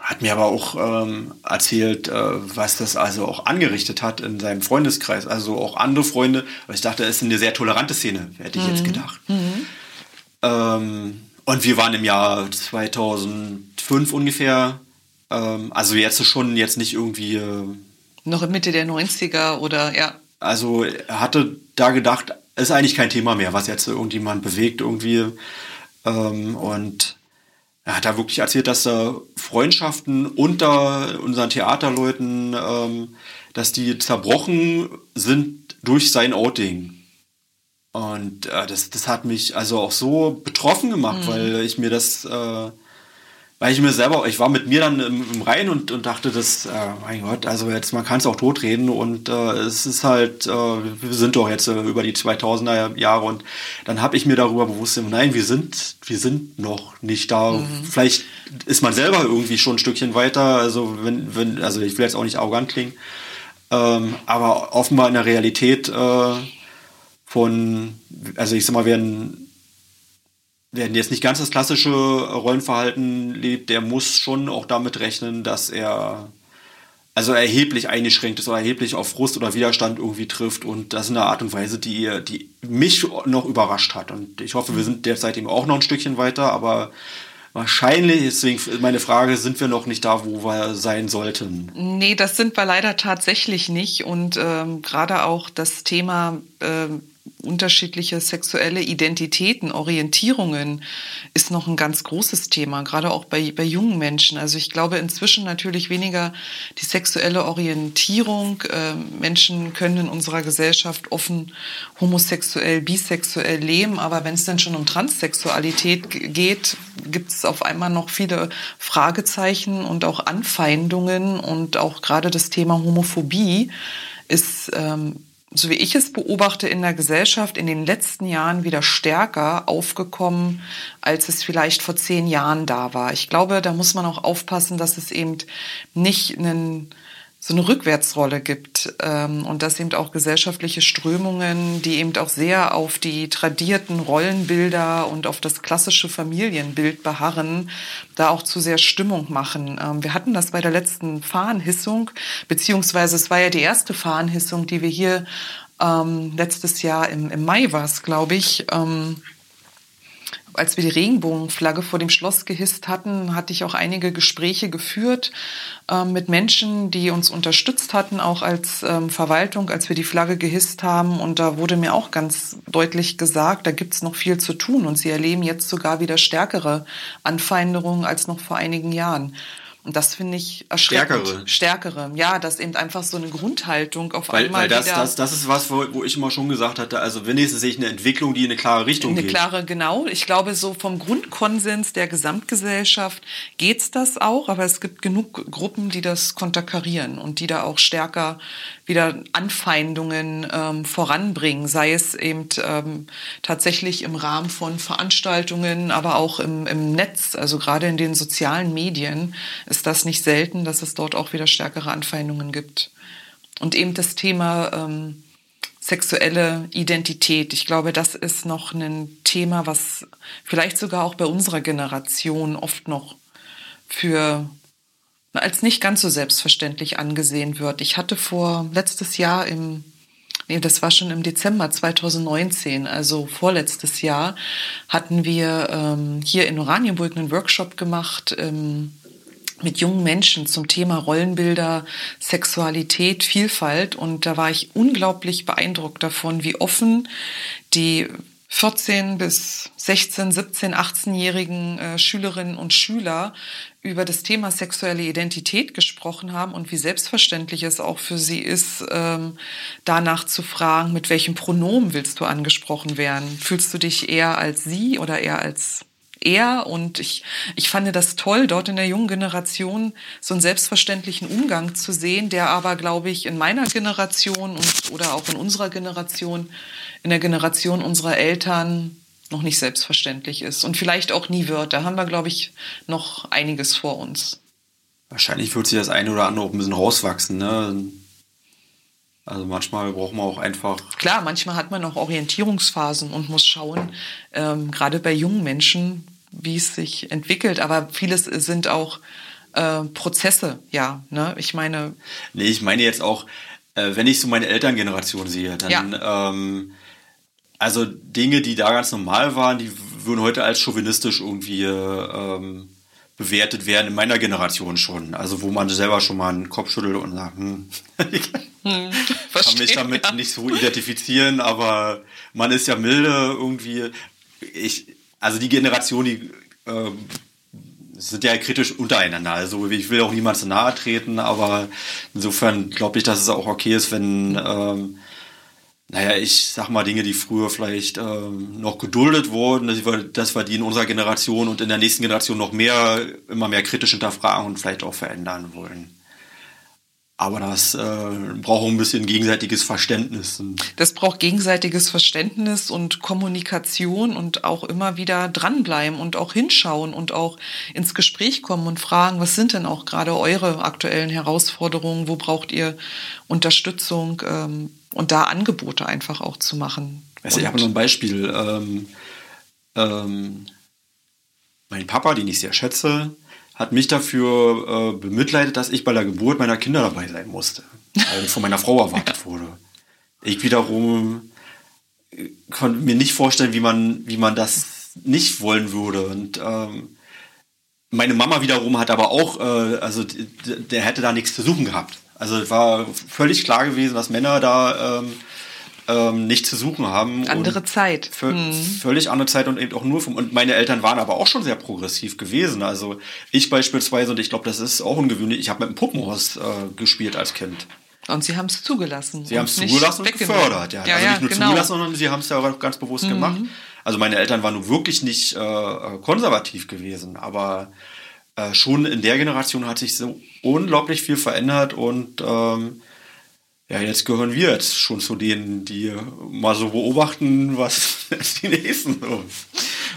hat mir aber auch ähm, erzählt, äh, was das also auch angerichtet hat in seinem Freundeskreis. Also auch andere Freunde. Ich dachte, es ist eine sehr tolerante Szene, hätte ich mhm. jetzt gedacht. Mhm. Ähm, Und wir waren im Jahr 2005 ungefähr. Ähm, also jetzt schon jetzt nicht irgendwie. Äh, Noch Mitte der 90er oder ja. Also er hatte da gedacht, ist eigentlich kein Thema mehr, was jetzt irgendjemand bewegt irgendwie. Ähm, und er hat da wirklich erzählt, dass äh, Freundschaften unter unseren Theaterleuten, ähm, dass die zerbrochen sind durch sein Outing. Und äh, das, das hat mich also auch so betroffen gemacht, mhm. weil ich mir das, äh, weil ich mir selber, ich war mit mir dann im, im Rhein und, und dachte, das, äh, mein Gott, also jetzt, man kann es auch totreden und äh, es ist halt, äh, wir sind doch jetzt äh, über die 2000er Jahre und dann habe ich mir darüber bewusst, nein, wir sind, wir sind noch nicht da. Mhm. Vielleicht ist man selber irgendwie schon ein Stückchen weiter, also wenn, wenn, also ich will jetzt auch nicht arrogant klingen, ähm, aber offenbar in der Realität äh, von, also ich sag mal, werden, werden jetzt nicht ganz das klassische Rollenverhalten lebt, der muss schon auch damit rechnen, dass er also erheblich eingeschränkt ist oder erheblich auf Frust oder Widerstand irgendwie trifft und das in einer Art und Weise, die, die mich noch überrascht hat. Und ich hoffe, wir sind derzeit eben auch noch ein Stückchen weiter, aber wahrscheinlich, deswegen meine Frage, sind wir noch nicht da, wo wir sein sollten? Nee, das sind wir leider tatsächlich nicht. Und ähm, gerade auch das Thema ähm, unterschiedliche sexuelle Identitäten, Orientierungen ist noch ein ganz großes Thema, gerade auch bei, bei jungen Menschen. Also ich glaube inzwischen natürlich weniger die sexuelle Orientierung. Äh, Menschen können in unserer Gesellschaft offen homosexuell, bisexuell leben, aber wenn es dann schon um Transsexualität geht, gibt es auf einmal noch viele Fragezeichen und auch Anfeindungen und auch gerade das Thema Homophobie ist ähm, so wie ich es beobachte, in der Gesellschaft in den letzten Jahren wieder stärker aufgekommen, als es vielleicht vor zehn Jahren da war. Ich glaube, da muss man auch aufpassen, dass es eben nicht einen so eine Rückwärtsrolle gibt ähm, und dass eben auch gesellschaftliche Strömungen, die eben auch sehr auf die tradierten Rollenbilder und auf das klassische Familienbild beharren, da auch zu sehr Stimmung machen. Ähm, wir hatten das bei der letzten Fahnenhissung, beziehungsweise es war ja die erste Fahnenhissung, die wir hier ähm, letztes Jahr im, im Mai war es, glaube ich, ähm, als wir die Regenbogenflagge vor dem Schloss gehisst hatten, hatte ich auch einige Gespräche geführt äh, mit Menschen, die uns unterstützt hatten, auch als ähm, Verwaltung, als wir die Flagge gehisst haben. Und da wurde mir auch ganz deutlich gesagt, da gibt es noch viel zu tun. Und sie erleben jetzt sogar wieder stärkere Anfeindungen als noch vor einigen Jahren. Und das finde ich erschreckend. Stärkere. Stärkere. Ja, dass eben einfach so eine Grundhaltung auf weil, einmal weil das, wieder... Das, das ist was, wo, wo ich immer schon gesagt hatte, also wenigstens sehe ich eine Entwicklung, die in eine klare Richtung eine geht. Eine klare, genau. Ich glaube, so vom Grundkonsens der Gesamtgesellschaft geht's das auch, aber es gibt genug Gruppen, die das konterkarieren und die da auch stärker wieder Anfeindungen ähm, voranbringen, sei es eben ähm, tatsächlich im Rahmen von Veranstaltungen, aber auch im, im Netz, also gerade in den sozialen Medien ist das nicht selten, dass es dort auch wieder stärkere Anfeindungen gibt. Und eben das Thema ähm, sexuelle Identität. Ich glaube, das ist noch ein Thema, was vielleicht sogar auch bei unserer Generation oft noch für als nicht ganz so selbstverständlich angesehen wird. Ich hatte vor letztes Jahr im Nee, das war schon im Dezember 2019, also vorletztes Jahr, hatten wir ähm, hier in Oranienburg einen Workshop gemacht ähm, mit jungen Menschen zum Thema Rollenbilder, Sexualität, Vielfalt. Und da war ich unglaublich beeindruckt davon, wie offen die 14 bis 16, 17, 18-jährigen äh, Schülerinnen und Schüler über das Thema sexuelle Identität gesprochen haben und wie selbstverständlich es auch für sie ist, ähm, danach zu fragen, mit welchem Pronomen willst du angesprochen werden? Fühlst du dich eher als sie oder eher als er? Und ich, ich fand das toll, dort in der jungen Generation so einen selbstverständlichen Umgang zu sehen, der aber, glaube ich, in meiner Generation und, oder auch in unserer Generation, in der Generation unserer Eltern noch nicht selbstverständlich ist und vielleicht auch nie wird. Da haben wir, glaube ich, noch einiges vor uns. Wahrscheinlich wird sich das eine oder andere auch ein bisschen rauswachsen. Ne? Also manchmal braucht man auch einfach. Klar, manchmal hat man auch Orientierungsphasen und muss schauen, ähm, gerade bei jungen Menschen, wie es sich entwickelt. Aber vieles sind auch äh, Prozesse, ja. Ne? Ich meine. Nee, ich meine jetzt auch, äh, wenn ich so meine Elterngeneration sehe, dann. Ja. Ähm, also Dinge, die da ganz normal waren, die würden heute als chauvinistisch irgendwie ähm, bewertet werden, in meiner Generation schon. Also wo man selber schon mal einen Kopf schüttelt und sagt, hm, hm, kann mich damit ja. nicht so identifizieren, aber man ist ja milde irgendwie. Ich, also die Generation, die äh, sind ja kritisch untereinander. Also ich will auch niemand zu nahe treten, aber insofern glaube ich, dass es auch okay ist, wenn ähm, naja, ich sag mal Dinge, die früher vielleicht ähm, noch geduldet wurden, dass wir, dass wir die in unserer Generation und in der nächsten Generation noch mehr, immer mehr kritisch hinterfragen und vielleicht auch verändern wollen. Aber das äh, braucht ein bisschen gegenseitiges Verständnis. Das braucht gegenseitiges Verständnis und Kommunikation und auch immer wieder dranbleiben und auch hinschauen und auch ins Gespräch kommen und fragen, was sind denn auch gerade eure aktuellen Herausforderungen, wo braucht ihr Unterstützung ähm, und da Angebote einfach auch zu machen. Also ich habe noch ein Beispiel. Ähm, ähm, mein Papa, den ich sehr schätze, hat mich dafür äh, bemitleidet, dass ich bei der Geburt meiner Kinder dabei sein musste, weil von meiner Frau erwartet wurde. Ich wiederum äh, konnte mir nicht vorstellen, wie man, wie man das nicht wollen würde. Und ähm, meine Mama wiederum hat aber auch, äh, also der hätte da nichts zu suchen gehabt. Also es war völlig klar gewesen, dass Männer da ähm, ähm, nicht zu suchen haben. Andere Zeit. Hm. Völlig andere Zeit und eben auch nur vom. Und meine Eltern waren aber auch schon sehr progressiv gewesen. Also ich beispielsweise, und ich glaube, das ist auch ungewöhnlich, ich habe mit dem Puppenhaus äh, gespielt als Kind. Und sie haben es zugelassen. Sie haben es zugelassen und gefördert, ja. ja also ja, nicht nur genau. zugelassen, sondern sie haben es ja auch ganz bewusst mhm. gemacht. Also meine Eltern waren nun wirklich nicht äh, konservativ gewesen, aber äh, schon in der Generation hat sich so unglaublich viel verändert und ähm, ja, jetzt gehören wir jetzt schon zu denen, die mal so beobachten, was die nächsten so.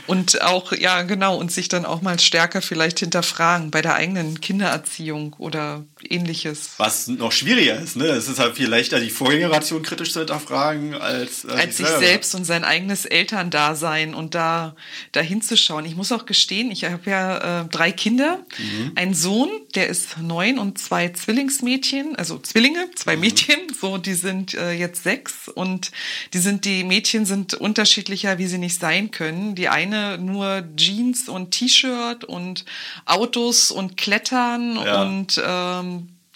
Und auch, ja, genau, und sich dann auch mal stärker vielleicht hinterfragen bei der eigenen Kindererziehung oder ähnliches. Was noch schwieriger ist, ne? Es ist halt viel leichter, die Vorgeneration kritisch zu hinterfragen, als, äh, als sich selbst und sein eigenes Elterndasein und da, da hinzuschauen. Ich muss auch gestehen, ich habe ja äh, drei Kinder, mhm. einen Sohn, der ist neun und zwei Zwillingsmädchen, also Zwillinge, zwei mhm. Mädchen, so, die sind äh, jetzt sechs und die sind, die Mädchen sind unterschiedlicher, wie sie nicht sein können. Die eine nur Jeans und T-Shirt und Autos und Klettern ja. und ähm,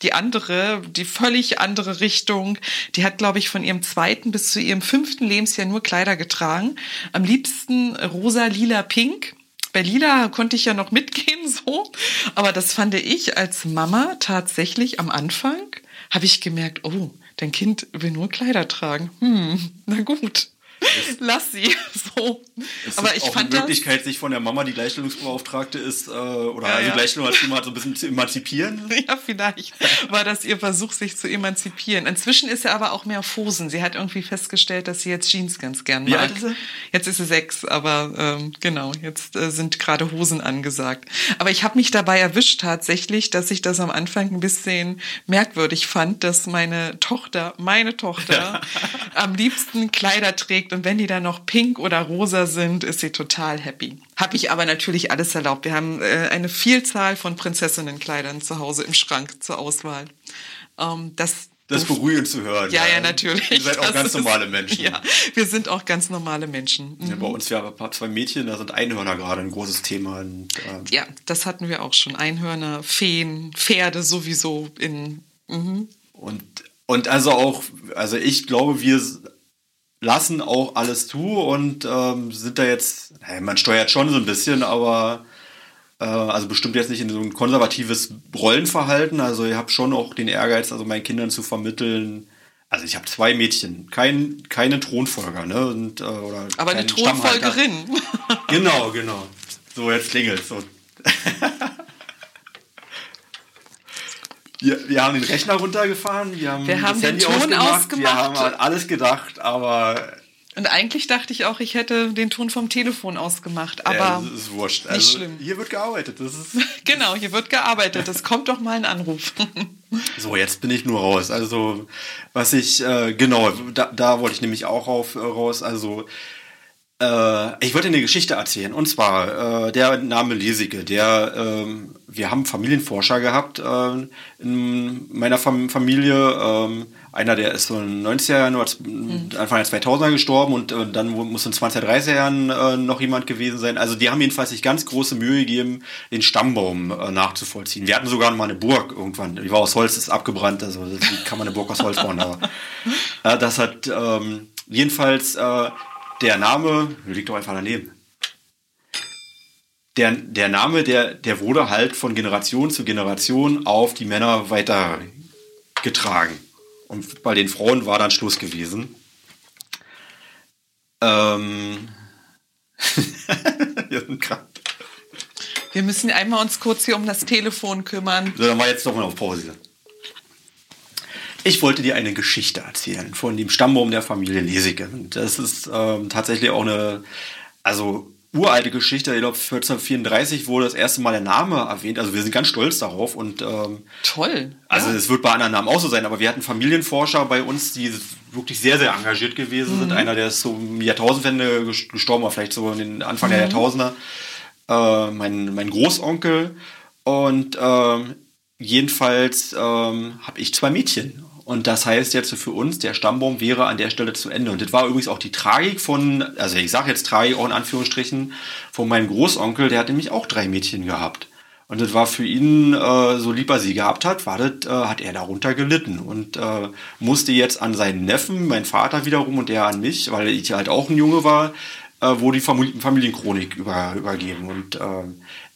die andere, die völlig andere Richtung, die hat, glaube ich, von ihrem zweiten bis zu ihrem fünften Lebensjahr nur Kleider getragen. Am liebsten rosa, lila, pink. Bei Lila konnte ich ja noch mitgehen, so. Aber das fand ich als Mama tatsächlich am Anfang, habe ich gemerkt, oh, dein Kind will nur Kleider tragen. Hm, na gut. Lass sie. So. Es Aber ich auch fand die Möglichkeit, das, sich von der Mama, die Gleichstellungsbeauftragte ist, äh, oder ja, also ja. Gleichstellung als Thema so ein bisschen zu emanzipieren. Ja, vielleicht war das ihr Versuch, sich zu emanzipieren. Inzwischen ist sie aber auch mehr auf Hosen. Sie hat irgendwie festgestellt, dass sie jetzt Jeans ganz gern mag. Wie alt ist sie? Jetzt ist sie sechs, aber ähm, genau, jetzt äh, sind gerade Hosen angesagt. Aber ich habe mich dabei erwischt tatsächlich, dass ich das am Anfang ein bisschen merkwürdig fand, dass meine Tochter, meine Tochter, am liebsten Kleider trägt und wenn die dann noch pink oder rosa sind, ist sie total happy. Habe ich aber natürlich alles erlaubt. Wir haben äh, eine Vielzahl von Prinzessinnenkleidern zu Hause im Schrank zur Auswahl. Ähm, das das beruhigend zu hören. Ja, ja, natürlich. Ihr seid auch das ganz normale Menschen. Ja, wir sind auch ganz normale Menschen. Mhm. Ja, bei uns ja zwei Mädchen, da sind Einhörner gerade ein großes Thema. Und, ähm ja, das hatten wir auch schon. Einhörner, Feen, Pferde sowieso in. Mhm. Und, und also auch, also ich glaube, wir lassen auch alles zu und ähm, sind da jetzt, naja, man steuert schon so ein bisschen, aber äh, also bestimmt jetzt nicht in so ein konservatives Rollenverhalten. Also ich habe schon auch den Ehrgeiz, also meinen Kindern zu vermitteln. Also ich habe zwei Mädchen, kein, keine Thronfolger, ne? Und, äh, oder aber eine Thronfolgerin. genau, genau. So, jetzt klingelt so. Wir, wir haben den Rechner runtergefahren, wir haben, wir haben den Handy Ton ausgemacht, ausgemacht, wir haben an alles gedacht, aber und eigentlich dachte ich auch, ich hätte den Ton vom Telefon ausgemacht, aber ja, das ist wurscht. Nicht also, schlimm. Hier wird gearbeitet. Das ist genau, hier wird gearbeitet. Es kommt doch mal ein Anruf. so, jetzt bin ich nur raus. Also was ich äh, genau, da, da wollte ich nämlich auch auf, äh, raus. Also Äh, ich wollte eine Geschichte erzählen. Und zwar äh, der Name Lesige. Der, ähm, wir haben Familienforscher gehabt äh, in meiner Fam Familie. Ähm, einer, der ist so in den 90er Jahren, mhm. Anfang der 2000er gestorben und äh, dann muss in 20er, 30er Jahren äh, noch jemand gewesen sein. Also die haben jedenfalls sich ganz große Mühe gegeben, den Stammbaum äh, nachzuvollziehen. Wir hatten sogar mal eine Burg irgendwann. Die war aus Holz, ist abgebrannt, also wie kann man eine Burg aus Holz bauen. Aber das hat ähm, jedenfalls äh, der Name, liegt doch einfach daneben. Der, der Name, der, der wurde halt von Generation zu Generation auf die Männer weitergetragen. Und bei den Frauen war dann Schluss gewesen. Ähm. Wir sind krank. Wir müssen einmal uns kurz hier um das Telefon kümmern. So, dann war jetzt doch mal auf Pause. Ich wollte dir eine Geschichte erzählen von dem Stammbaum der Familie Lesige. Das ist ähm, tatsächlich auch eine, also uralte Geschichte. Ich glaube, 1434 wurde das erste Mal der Name erwähnt. Also wir sind ganz stolz darauf. Und, ähm, Toll. Also es wird bei anderen Namen auch so sein, aber wir hatten Familienforscher bei uns, die wirklich sehr, sehr engagiert gewesen mhm. sind. Einer, der ist so im Jahrtausendwende gestorben, war vielleicht so in den Anfang mhm. der Jahrtausender. Äh, mein, mein Großonkel. Und ähm, jedenfalls ähm, habe ich zwei Mädchen. Und das heißt jetzt für uns, der Stammbaum wäre an der Stelle zu Ende. Und das war übrigens auch die Tragik von, also ich sage jetzt Tragik auch in Anführungsstrichen, von meinem Großonkel, der hat nämlich auch drei Mädchen gehabt. Und das war für ihn, äh, so lieb er sie gehabt hat, war das, äh, hat er darunter gelitten und äh, musste jetzt an seinen Neffen, mein Vater wiederum und der an mich, weil ich halt auch ein Junge war, äh, wo die Famili Familienchronik über, übergeben. Und äh,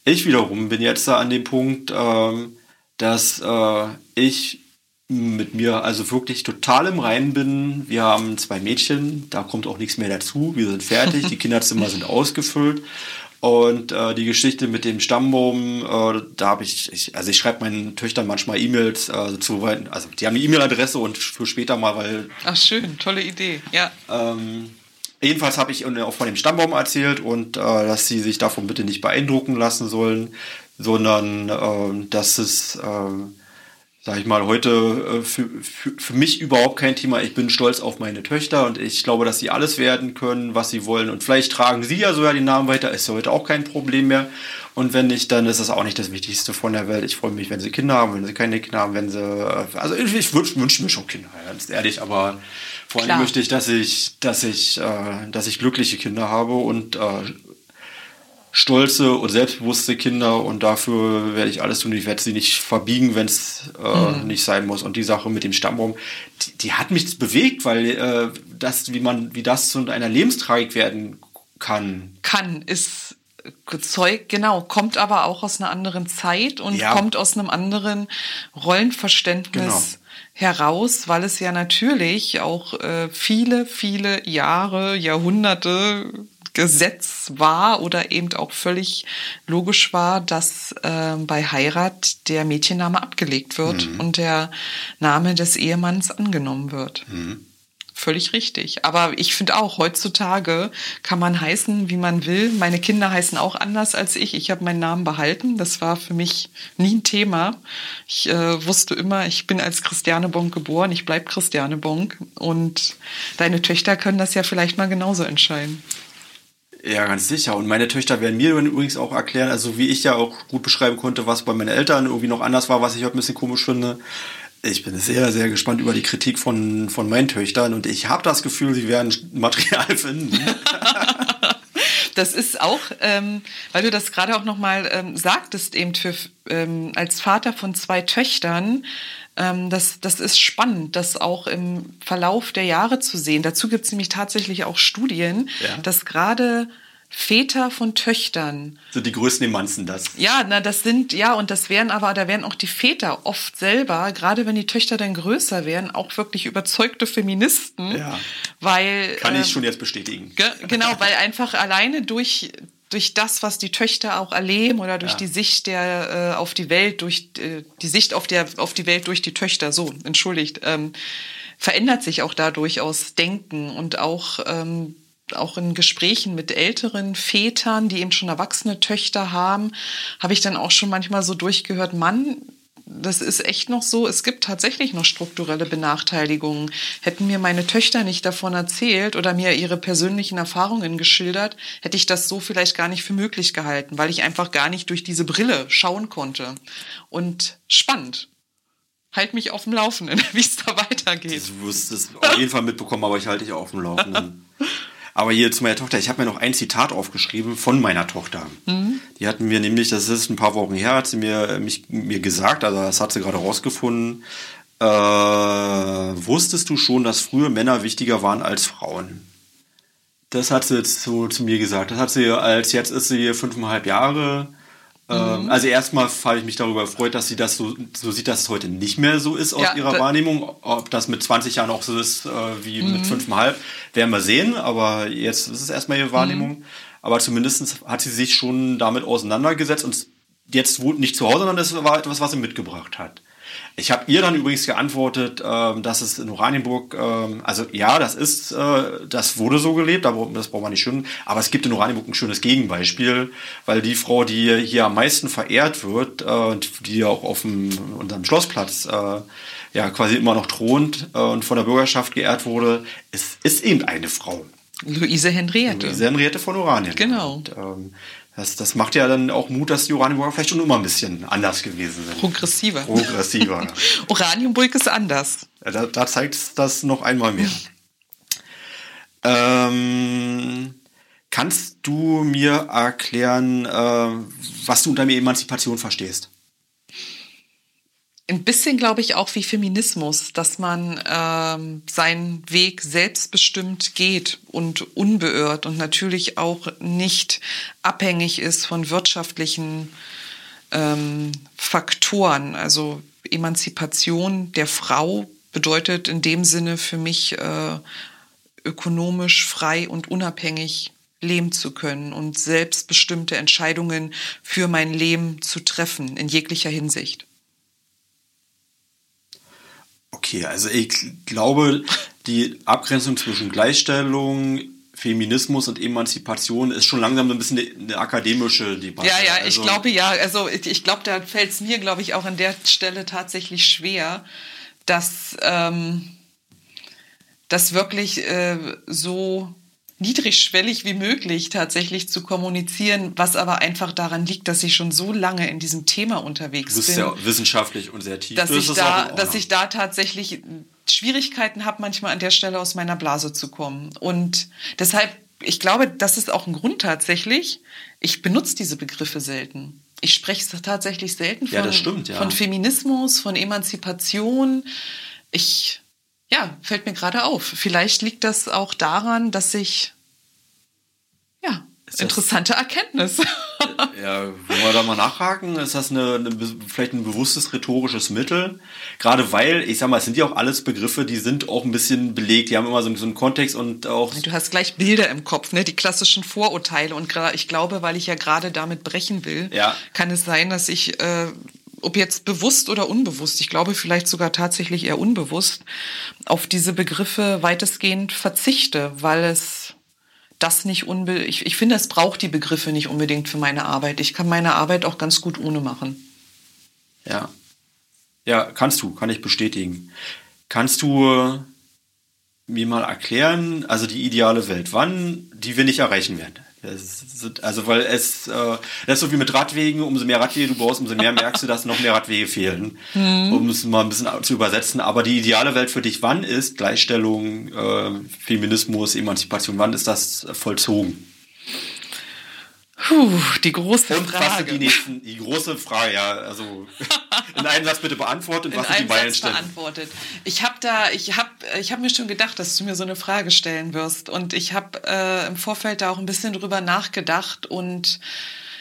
ich wiederum bin jetzt da an dem Punkt, äh, dass äh, ich mit mir also wirklich total im Reinen bin. Wir haben zwei Mädchen, da kommt auch nichts mehr dazu. Wir sind fertig, die Kinderzimmer sind ausgefüllt. Und äh, die Geschichte mit dem Stammbaum, äh, da habe ich, ich, also ich schreibe meinen Töchtern manchmal E-Mails äh, zu, also die haben eine E-Mail-Adresse und für später mal, weil. Ach schön, tolle Idee, ja. Ähm, jedenfalls habe ich auch von dem Stammbaum erzählt und äh, dass sie sich davon bitte nicht beeindrucken lassen sollen, sondern äh, dass es äh, sage ich mal, heute äh, für, für, für mich überhaupt kein Thema. Ich bin stolz auf meine Töchter und ich glaube, dass sie alles werden können, was sie wollen. Und vielleicht tragen sie ja sogar den Namen weiter, ist ja heute auch kein Problem mehr. Und wenn nicht, dann ist das auch nicht das Wichtigste von der Welt. Ich freue mich, wenn sie Kinder haben, wenn sie keine Kinder haben, wenn sie. Äh, also ich, ich wünsche wünsch mir schon Kinder, ganz ehrlich, aber vor allem möchte ich, dass ich, dass ich, äh, dass ich glückliche Kinder habe und äh, stolze und selbstbewusste Kinder und dafür werde ich alles tun. Ich werde sie nicht verbiegen, wenn es äh, mhm. nicht sein muss. Und die Sache mit dem Stammbaum, die, die hat mich bewegt, weil äh, das, wie man, wie das zu einer Lebenstragik werden kann. Kann, ist Zeug, genau, kommt aber auch aus einer anderen Zeit und ja. kommt aus einem anderen Rollenverständnis. Genau heraus, weil es ja natürlich auch äh, viele, viele Jahre, Jahrhunderte Gesetz war oder eben auch völlig logisch war, dass äh, bei Heirat der Mädchenname abgelegt wird mhm. und der Name des Ehemanns angenommen wird. Mhm. Völlig richtig. Aber ich finde auch, heutzutage kann man heißen, wie man will. Meine Kinder heißen auch anders als ich. Ich habe meinen Namen behalten. Das war für mich nie ein Thema. Ich äh, wusste immer, ich bin als Christiane Bonk geboren. Ich bleibe Christiane Bonk. Und deine Töchter können das ja vielleicht mal genauso entscheiden. Ja, ganz sicher. Und meine Töchter werden mir übrigens auch erklären, also wie ich ja auch gut beschreiben konnte, was bei meinen Eltern irgendwie noch anders war, was ich auch ein bisschen komisch finde. Ich bin sehr, sehr gespannt über die Kritik von, von meinen Töchtern und ich habe das Gefühl, sie werden Material finden. das ist auch, ähm, weil du das gerade auch nochmal ähm, sagtest, eben für, ähm, als Vater von zwei Töchtern, ähm, das, das ist spannend, das auch im Verlauf der Jahre zu sehen. Dazu gibt es nämlich tatsächlich auch Studien, ja. dass gerade Väter von Töchtern. So die größten Emanzen das. Ja, na, das sind, ja, und das wären aber, da wären auch die Väter oft selber, gerade wenn die Töchter dann größer wären, auch wirklich überzeugte Feministen. Ja. Weil. Kann ich ähm, schon jetzt bestätigen. Ge genau, weil einfach alleine durch, durch das, was die Töchter auch erleben oder durch ja. die Sicht der äh, auf die Welt, durch äh, die Sicht auf der auf die Welt durch die Töchter, so entschuldigt, ähm, verändert sich auch da durchaus Denken und auch ähm, auch in Gesprächen mit älteren Vätern, die eben schon erwachsene Töchter haben, habe ich dann auch schon manchmal so durchgehört, Mann, das ist echt noch so. Es gibt tatsächlich noch strukturelle Benachteiligungen. Hätten mir meine Töchter nicht davon erzählt oder mir ihre persönlichen Erfahrungen geschildert, hätte ich das so vielleicht gar nicht für möglich gehalten, weil ich einfach gar nicht durch diese Brille schauen konnte. Und spannend. Halt mich auf dem Laufenden, wie es da weitergeht. Du wirst es auf jeden Fall mitbekommen, aber ich halte dich auf dem Laufenden. Aber hier zu meiner Tochter, ich habe mir noch ein Zitat aufgeschrieben von meiner Tochter. Mhm. Die hatten mir nämlich, das ist ein paar Wochen her, hat sie mir, mich, mir gesagt, also das hat sie gerade rausgefunden, äh, wusstest du schon, dass früher Männer wichtiger waren als Frauen? Das hat sie jetzt so zu mir gesagt. Das hat sie als, jetzt ist sie fünfeinhalb Jahre, mhm. Also erstmal habe ich mich darüber gefreut, dass sie das so, so sieht, dass es heute nicht mehr so ist aus ja, ihrer Wahrnehmung. Ob das mit 20 Jahren auch so ist äh, wie mhm. mit fünfeinhalb, werden wir sehen. Aber jetzt ist es erstmal ihre Wahrnehmung. Mhm. Aber zumindest hat sie sich schon damit auseinandergesetzt und jetzt wohnt nicht zu Hause, sondern das war etwas, was sie mitgebracht hat. Ich habe ihr dann übrigens geantwortet, ähm, dass es in Oranienburg, ähm, also ja, das ist, äh, das wurde so gelebt, aber das braucht man nicht schön. Aber es gibt in Oranienburg ein schönes Gegenbeispiel, weil die Frau, die hier am meisten verehrt wird, äh, die auch auf dem, unserem Schlossplatz äh, ja quasi immer noch thront äh, und von der Bürgerschaft geehrt wurde, ist, ist eben eine Frau. Luise Henriette. Luise Henriette von Oranien. Genau. Und, ähm, das, das macht ja dann auch Mut, dass die Oranienburger vielleicht schon immer ein bisschen anders gewesen sind. Progressiver. Progressiver. Oranienburg ist anders. Da, da zeigt es das noch einmal mehr. ähm, kannst du mir erklären, äh, was du unter Emanzipation verstehst? Ein bisschen, glaube ich, auch wie Feminismus, dass man ähm, seinen Weg selbstbestimmt geht und unbeirrt und natürlich auch nicht abhängig ist von wirtschaftlichen ähm, Faktoren. Also Emanzipation der Frau bedeutet in dem Sinne für mich äh, ökonomisch frei und unabhängig leben zu können und selbstbestimmte Entscheidungen für mein Leben zu treffen in jeglicher Hinsicht. Okay, also ich glaube, die Abgrenzung zwischen Gleichstellung, Feminismus und Emanzipation ist schon langsam ein bisschen eine, akademische Debatte. Ja, ja, also, ich glaube ja. Also ich glaube, da fällt es mir, glaube ich, auch an der Stelle tatsächlich schwer, dass ähm, das wirklich äh, so niedrigschwellig wie möglich tatsächlich zu kommunizieren, was aber einfach daran liegt, dass ich schon so lange in diesem Thema unterwegs bin. Du bist bin, sehr wissenschaftlich und sehr tief. Dass, ich da, dass ich da tatsächlich Schwierigkeiten habe, manchmal an der Stelle aus meiner Blase zu kommen. Und deshalb, ich glaube, das ist auch ein Grund tatsächlich. Ich benutze diese Begriffe selten. Ich spreche tatsächlich selten von, ja, stimmt, ja. von Feminismus, von Emanzipation. Ich ja, fällt mir gerade auf. Vielleicht liegt das auch daran, dass ich ja, interessante Erkenntnis. Ja, wollen wir da mal nachhaken? Ist das eine, eine, vielleicht ein bewusstes rhetorisches Mittel? Gerade weil, ich sag mal, es sind ja auch alles Begriffe, die sind auch ein bisschen belegt, die haben immer so, so einen Kontext und auch. Du hast gleich Bilder im Kopf, ne? Die klassischen Vorurteile. Und ich glaube, weil ich ja gerade damit brechen will, ja. kann es sein, dass ich äh, ob jetzt bewusst oder unbewusst, ich glaube vielleicht sogar tatsächlich eher unbewusst, auf diese Begriffe weitestgehend verzichte, weil es das nicht unbedingt, ich, ich finde, es braucht die Begriffe nicht unbedingt für meine Arbeit. Ich kann meine Arbeit auch ganz gut ohne machen. Ja. Ja, kannst du, kann ich bestätigen. Kannst du mir mal erklären, also die ideale Welt, wann die wir nicht erreichen werden? Also weil es äh, das ist so wie mit Radwegen, umso mehr Radwege du brauchst, umso mehr merkst du, dass noch mehr Radwege fehlen, mhm. um es mal ein bisschen zu übersetzen. Aber die ideale Welt für dich, wann ist Gleichstellung, äh, Feminismus, Emanzipation, wann ist das vollzogen? Puh, die große und Frage. Die, nächsten, die, große Frage, ja. Also in einem Satz bitte beantwortet. Was in sind die Meilensteine? beantwortet. Ich habe da, ich habe, ich habe mir schon gedacht, dass du mir so eine Frage stellen wirst, und ich habe äh, im Vorfeld da auch ein bisschen drüber nachgedacht und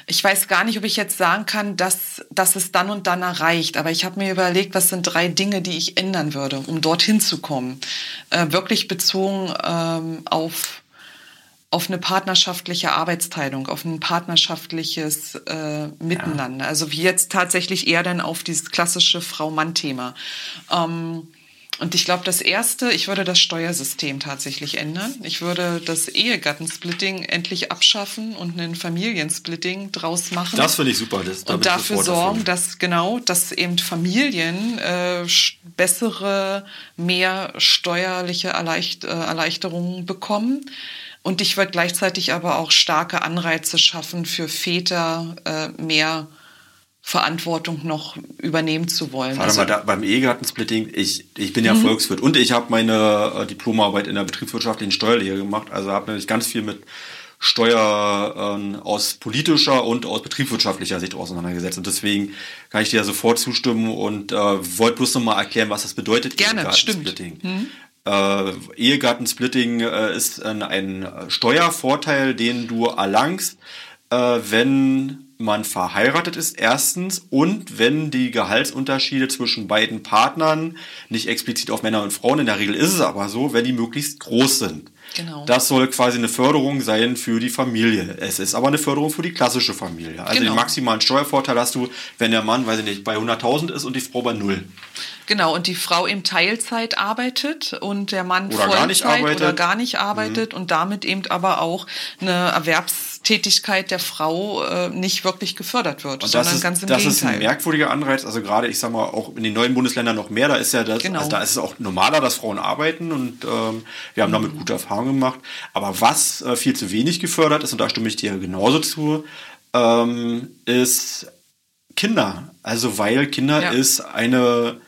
ich weiß gar nicht, ob ich jetzt sagen kann, dass, dass es dann und dann erreicht. Aber ich habe mir überlegt, was sind drei Dinge, die ich ändern würde, um dorthin zu kommen. Äh, wirklich bezogen ähm, auf auf eine partnerschaftliche Arbeitsteilung, auf ein partnerschaftliches äh, Miteinander. Ja. Also wie jetzt tatsächlich eher dann auf dieses klassische Frau-Mann-Thema. Ähm, Und ich glaube, das Erste, ich würde das Steuersystem tatsächlich ändern. Ich würde das Ehegattensplitting endlich abschaffen und einen Familiensplitting draus machen. Das finde ich super. Das, da und dafür sorgen, dafür. dass genau, dass eben Familien äh, bessere, mehr steuerliche Erleicht äh, Erleichterungen bekommen. Und ich würde gleichzeitig aber auch starke Anreize schaffen für Väter, äh, mehr Verantwortung noch übernehmen zu wollen. Warte also, mal, da, beim Ehegattensplitting, ich, ich bin ja mhm. Volkswirt und ich habe meine äh, Diplomarbeit in der betriebswirtschaftlichen Steuerlehre gemacht, also habe natürlich ganz viel mit Steuer äh, aus politischer und aus betriebswirtschaftlicher Sicht auseinandergesetzt. Und deswegen kann ich dir ja sofort zustimmen und äh, wollte bloß nochmal erklären, was das bedeutet. Gerne, stimmt. Mhm. Äh, Ehegattensplitting äh, ist ein, ein Steuervorteil, den du erlangst, äh, wenn man verheiratet ist, erstens, und wenn die Gehaltsunterschiede zwischen beiden Partnern, nicht explizit auf Männer und Frauen, in der Regel ist es aber so, wenn die möglichst groß sind. Genau. Das soll quasi eine Förderung sein für die Familie. Es ist aber eine Förderung für die klassische Familie. Also genau. den maximalen Steuervorteil hast du, wenn der Mann, weiß ich nicht, bei 100.000 ist und die Frau bei null. Genau, und die Frau im Teilzeit arbeitet und der Mann oder Vollzeit gar nicht arbeitet. oder gar nicht arbeitet mhm. und damit eben aber auch eine Erwerbstätigkeit der Frau äh, nicht wirklich gefördert wird, und sondern ist, ganz im das Gegenteil. Das ist ein merkwürdiger Anreiz, also gerade, ich sag mal, auch in den neuen Bundesländern noch mehr, da ist ja das, genau. also da ist es auch normaler, dass Frauen arbeiten und ähm, wir haben mhm. damit gute Erfahrungen gemacht. Aber was äh, viel zu wenig gefördert ist, und da stimme ich dir genauso zu, ähm, ist Kinder. Also weil Kinder ja. ist eine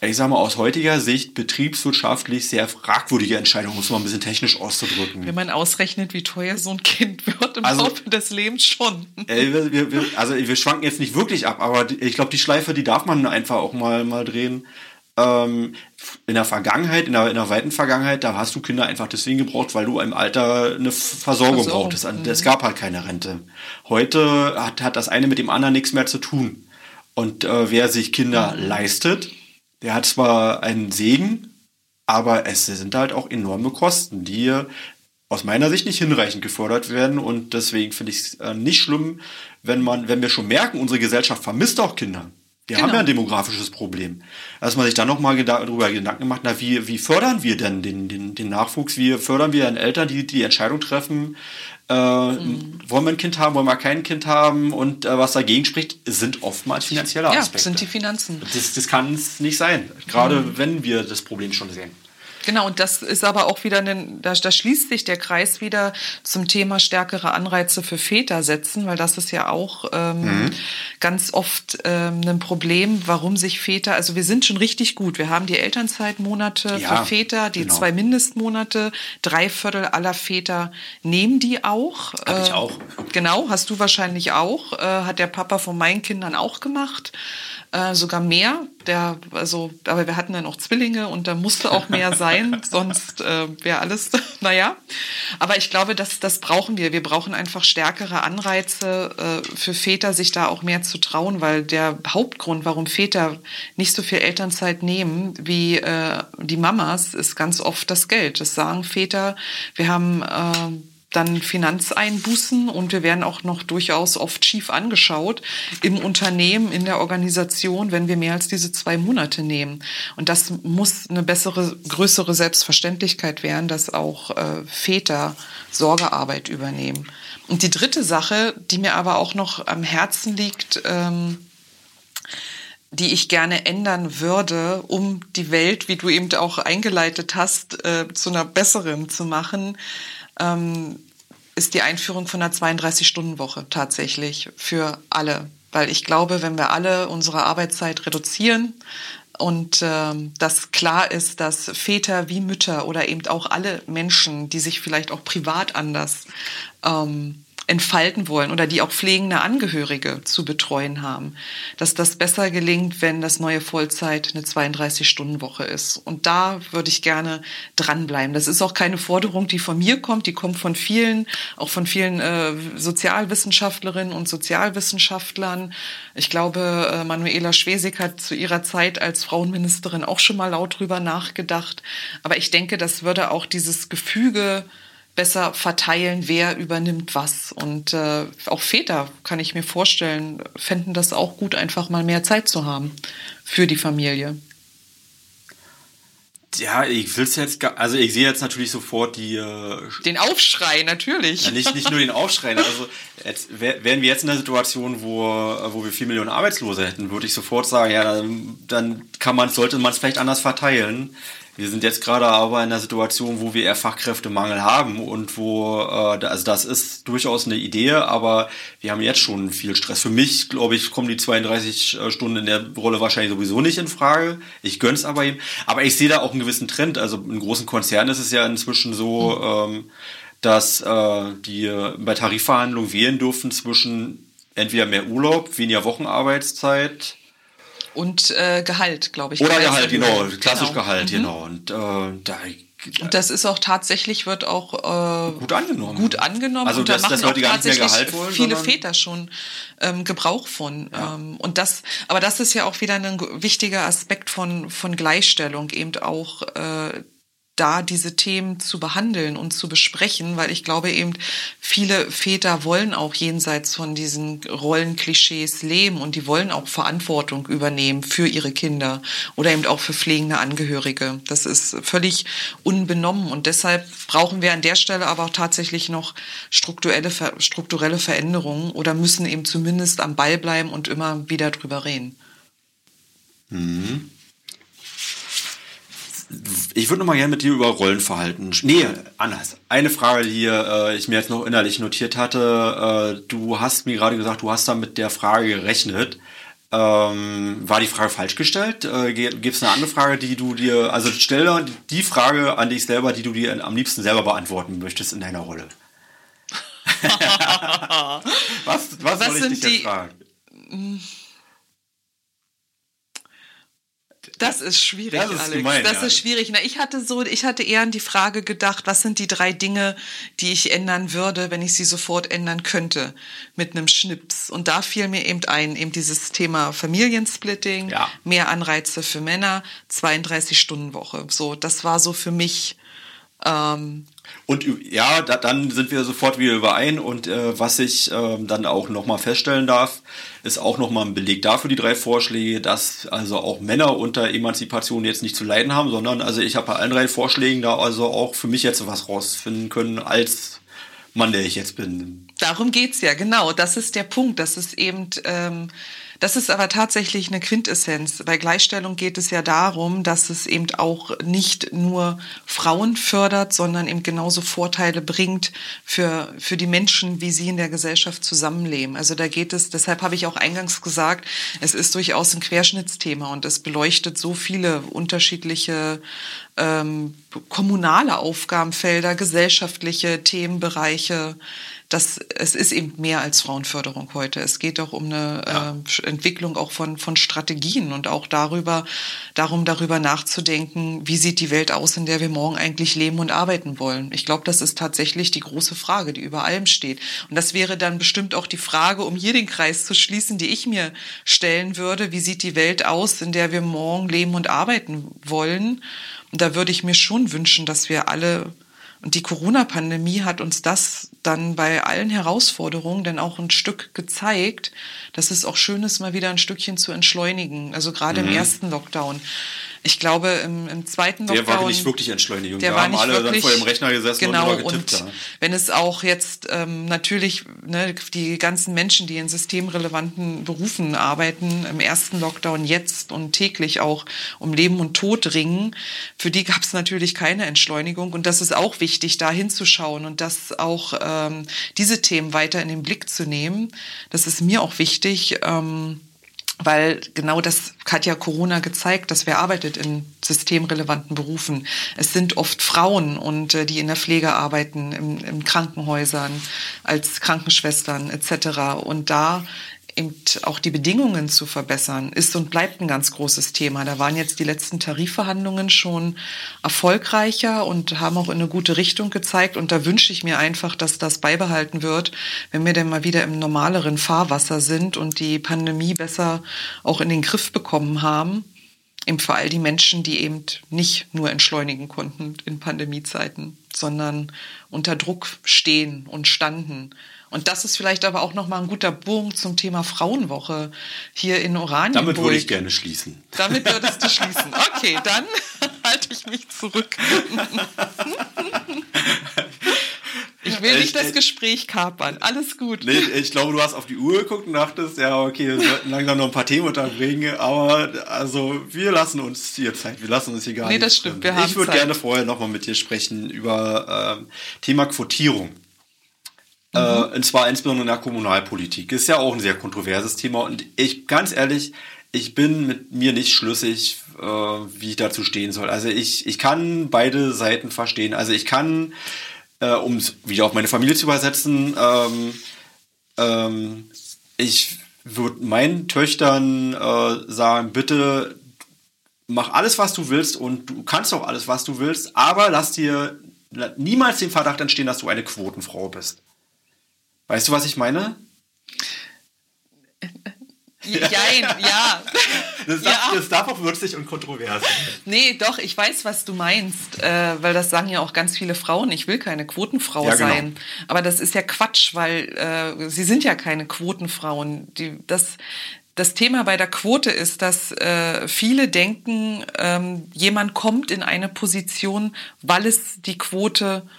ich sage mal, aus heutiger Sicht betriebswirtschaftlich sehr fragwürdige Entscheidung, muss man ein bisschen technisch auszudrücken. Wenn man ausrechnet, wie teuer so ein Kind wird im also, Laufe des Lebens schon. Äh, wir, wir, also wir schwanken jetzt nicht wirklich ab, aber ich glaube, die Schleife, die darf man einfach auch mal, mal drehen. Ähm, in der Vergangenheit, in der, in der weiten Vergangenheit, da hast du Kinder einfach deswegen gebraucht, weil du im Alter eine Versorgung, Versorgung. brauchtest. Also, mhm. Es gab halt keine Rente. Heute hat, hat das eine mit dem anderen nichts mehr zu tun. Und äh, wer sich Kinder mhm. leistet, der hat zwar einen Segen, aber es sind halt auch enorme Kosten, die aus meiner Sicht nicht hinreichend gefordert werden. Und deswegen finde ich es äh, nicht schlimm, wenn man, wenn wir schon merken, unsere Gesellschaft vermisst auch Kinder. Wir genau. haben ja ein demografisches Problem. Dass man sich dann nochmal darüber Gedanken macht, na, wie, wie fördern wir denn den, den, den Nachwuchs? Wie fördern wir dann Eltern, die die Entscheidung treffen, äh, mhm. wollen wir ein Kind haben, wollen wir kein Kind haben? Und äh, was dagegen spricht, sind oftmals finanzielle Aspekte. Ja, sind die Finanzen. Das, das kann es nicht sein, gerade mhm. wenn wir das Problem schon sehen. Genau, und das ist aber auch wieder, ein, da, da schließt sich der Kreis wieder zum Thema stärkere Anreize für Väter setzen, weil das ist ja auch ähm, mhm. ganz oft ähm, ein Problem, warum sich Väter, also wir sind schon richtig gut. Wir haben die Elternzeitmonate ja, für Väter, die genau. zwei Mindestmonate, drei Viertel aller Väter nehmen die auch. Hab ich äh, auch. Genau, hast du wahrscheinlich auch. Äh, hat der Papa von meinen Kindern auch gemacht. Äh, sogar mehr. Der, also, aber wir hatten dann auch Zwillinge und da musste auch mehr sein, sonst äh, wäre alles, naja. Aber ich glaube, das, das brauchen wir. Wir brauchen einfach stärkere Anreize äh, für Väter, sich da auch mehr zu trauen, weil der Hauptgrund, warum Väter nicht so viel Elternzeit nehmen wie äh, die Mamas, ist ganz oft das Geld. Das sagen Väter. Wir haben äh, dann Finanzeinbußen und wir werden auch noch durchaus oft schief angeschaut im Unternehmen, in der Organisation, wenn wir mehr als diese zwei Monate nehmen. Und das muss eine bessere, größere Selbstverständlichkeit werden, dass auch äh, Väter Sorgearbeit übernehmen. Und die dritte Sache, die mir aber auch noch am Herzen liegt, ähm, die ich gerne ändern würde, um die Welt, wie du eben auch eingeleitet hast, äh, zu einer besseren zu machen, ähm, ist die Einführung von einer 32-Stunden-Woche tatsächlich für alle. Weil ich glaube, wenn wir alle unsere Arbeitszeit reduzieren und ähm, dass klar ist, dass Väter wie Mütter oder eben auch alle Menschen, die sich vielleicht auch privat anders ähm, entfalten wollen oder die auch pflegende Angehörige zu betreuen haben, dass das besser gelingt, wenn das neue Vollzeit eine 32-Stunden-Woche ist. Und da würde ich gerne dranbleiben. Das ist auch keine Forderung, die von mir kommt, die kommt von vielen, auch von vielen äh, Sozialwissenschaftlerinnen und Sozialwissenschaftlern. Ich glaube, äh, Manuela Schwesig hat zu ihrer Zeit als Frauenministerin auch schon mal laut drüber nachgedacht. Aber ich denke, das würde auch dieses Gefüge besser verteilen, wer übernimmt was. Und äh, auch Väter, kann ich mir vorstellen, fänden das auch gut, einfach mal mehr Zeit zu haben für die Familie. Ja, ich will es jetzt, also ich sehe jetzt natürlich sofort die. Äh, den Aufschrei, natürlich. Ja, nicht, nicht nur den Aufschrei. Also jetzt, wären wir jetzt in einer Situation, wo, wo wir vier Millionen Arbeitslose hätten, würde ich sofort sagen, ja, dann, dann kann man, sollte man es vielleicht anders verteilen. Wir sind jetzt gerade aber in einer Situation, wo wir eher Fachkräftemangel haben und wo, äh, also das ist durchaus eine Idee, aber wir haben jetzt schon viel Stress. Für mich, glaube ich, kommen die 32 äh, Stunden in der Rolle wahrscheinlich sowieso nicht in Frage. Ich gönn's aber ihm. Aber ich sehe da auch einen gewissen Trend. Also in großen Konzernen ist es ja inzwischen so, mhm. ähm, dass äh, die bei Tarifverhandlungen wählen dürfen zwischen entweder mehr Urlaub, weniger Wochenarbeitszeit, und äh, Gehalt, glaube ich. Oder Gehalt, genau, klassisch genau. Gehalt, mhm. genau. Und äh, da und das ist auch tatsächlich, wird auch äh, gut angenommen. Gut angenommen. Also, und da machen auch tatsächlich wollen, viele Väter schon ähm, Gebrauch von. Ja. Ähm, und das, aber das ist ja auch wieder ein wichtiger Aspekt von, von Gleichstellung, eben auch äh, da diese Themen zu behandeln und zu besprechen, weil ich glaube eben, viele Väter wollen auch jenseits von diesen Rollenklischees leben und die wollen auch Verantwortung übernehmen für ihre Kinder oder eben auch für pflegende Angehörige. Das ist völlig unbenommen und deshalb brauchen wir an der Stelle aber auch tatsächlich noch strukturelle, strukturelle Veränderungen oder müssen eben zumindest am Ball bleiben und immer wieder drüber reden. Mhm. Ich würde noch mal gerne mit dir über Rollenverhalten. Nee, anders. Eine Frage, die äh, ich mir jetzt noch innerlich notiert hatte. Äh, du hast mir gerade gesagt, du hast da mit der Frage gerechnet. Ähm, war die Frage falsch gestellt? Äh, Gibt es eine andere Frage, die du dir, also stell die Frage an dich selber, die du dir am liebsten selber beantworten möchtest in deiner Rolle. was was, was soll ich dich jetzt fragen? Das ist schwierig, das ist Alex. Gemein, das ja. ist schwierig. Na, ich hatte so, ich hatte eher an die Frage gedacht, was sind die drei Dinge, die ich ändern würde, wenn ich sie sofort ändern könnte mit einem Schnips. Und da fiel mir eben ein, eben dieses Thema Familiensplitting, ja. mehr Anreize für Männer, 32 Stunden Woche. So, das war so für mich ähm, und ja, da, dann sind wir sofort wieder überein. Und äh, was ich äh, dann auch nochmal feststellen darf, ist auch nochmal ein Beleg dafür, die drei Vorschläge, dass also auch Männer unter Emanzipation jetzt nicht zu leiden haben, sondern also ich habe bei allen drei Vorschlägen da also auch für mich jetzt was rausfinden können als Mann, der ich jetzt bin. Darum geht's ja, genau. Das ist der Punkt. Das ist eben. Ähm das ist aber tatsächlich eine Quintessenz. Bei Gleichstellung geht es ja darum, dass es eben auch nicht nur Frauen fördert, sondern eben genauso Vorteile bringt für, für die Menschen, wie sie in der Gesellschaft zusammenleben. Also da geht es, deshalb habe ich auch eingangs gesagt, es ist durchaus ein Querschnittsthema und es beleuchtet so viele unterschiedliche ähm, kommunale Aufgabenfelder, gesellschaftliche Themenbereiche das, es ist eben mehr als Frauenförderung heute. Es geht auch um eine ja. äh, Entwicklung auch von, von Strategien und auch darüber, darum, darüber nachzudenken, wie sieht die Welt aus, in der wir morgen eigentlich leben und arbeiten wollen. Ich glaube, das ist tatsächlich die große Frage, die über allem steht. Und das wäre dann bestimmt auch die Frage, um hier den Kreis zu schließen, die ich mir stellen würde. Wie sieht die Welt aus, in der wir morgen leben und arbeiten wollen? Und da würde ich mir schon wünschen, dass wir alle und die Corona-Pandemie hat uns das dann bei allen Herausforderungen dann auch ein Stück gezeigt, dass es auch schön ist, mal wieder ein Stückchen zu entschleunigen. Also gerade mhm. im ersten Lockdown. Ich glaube, im, im zweiten Lockdown. Der war nicht wirklich Entschleunigung. Der da war haben nicht alle wirklich, dann vor dem Rechner gesessen genau, und getippt. Und wenn es auch jetzt ähm, natürlich ne, die ganzen Menschen, die in systemrelevanten Berufen arbeiten, im ersten Lockdown jetzt und täglich auch um Leben und Tod ringen, für die gab es natürlich keine Entschleunigung. Und das ist auch wichtig, da hinzuschauen und das auch ähm, diese Themen weiter in den Blick zu nehmen. Das ist mir auch wichtig. Ähm, weil genau das hat ja Corona gezeigt, dass wer arbeitet in systemrelevanten Berufen. Es sind oft Frauen und äh, die in der Pflege arbeiten, in, in Krankenhäusern, als Krankenschwestern etc. Und da eben auch die Bedingungen zu verbessern, ist und bleibt ein ganz großes Thema. Da waren jetzt die letzten Tarifverhandlungen schon erfolgreicher und haben auch in eine gute Richtung gezeigt. Und da wünsche ich mir einfach, dass das beibehalten wird, wenn wir dann mal wieder im normaleren Fahrwasser sind und die Pandemie besser auch in den Griff bekommen haben. Eben vor allem die Menschen, die eben nicht nur entschleunigen konnten in Pandemiezeiten, sondern unter Druck stehen und standen und das ist vielleicht aber auch nochmal ein guter Bogen zum Thema Frauenwoche hier in Oranienburg. Damit würde ich gerne schließen. Damit würdest du schließen. Okay, dann halte ich mich zurück. Ich will nicht das Gespräch kapern. Alles gut. Nee, ich glaube, du hast auf die Uhr geguckt und dachtest, ja, okay, wir sollten langsam noch ein paar Themen unterbringen. Aber also, wir lassen uns hier Zeit. Wir lassen uns hier gar nee, nicht. Nee, das stimmt. Wir haben ich würde gerne vorher nochmal mit dir sprechen über ähm, Thema Quotierung. Mhm. Und zwar insbesondere in der Kommunalpolitik. Ist ja auch ein sehr kontroverses Thema. Und ich, ganz ehrlich, ich bin mit mir nicht schlüssig, äh, wie ich dazu stehen soll. Also ich, ich kann beide Seiten verstehen. Also ich kann äh, um es wieder auf meine Familie zu übersetzen, ähm, ähm, ich würde meinen Töchtern äh, sagen, bitte mach alles, was du willst und du kannst auch alles, was du willst, aber lass dir niemals den Verdacht entstehen, dass du eine Quotenfrau bist. Weißt du, was ich meine? Jein, ja. Das, ja. Darf, das darf auch würzig und kontrovers sein. Nee, doch, ich weiß, was du meinst, äh, weil das sagen ja auch ganz viele Frauen, ich will keine Quotenfrau ja, genau. sein. Aber das ist ja Quatsch, weil äh, sie sind ja keine Quotenfrauen. Die, das, das Thema bei der Quote ist, dass äh, viele denken, ähm, jemand kommt in eine Position, weil es die Quote äh,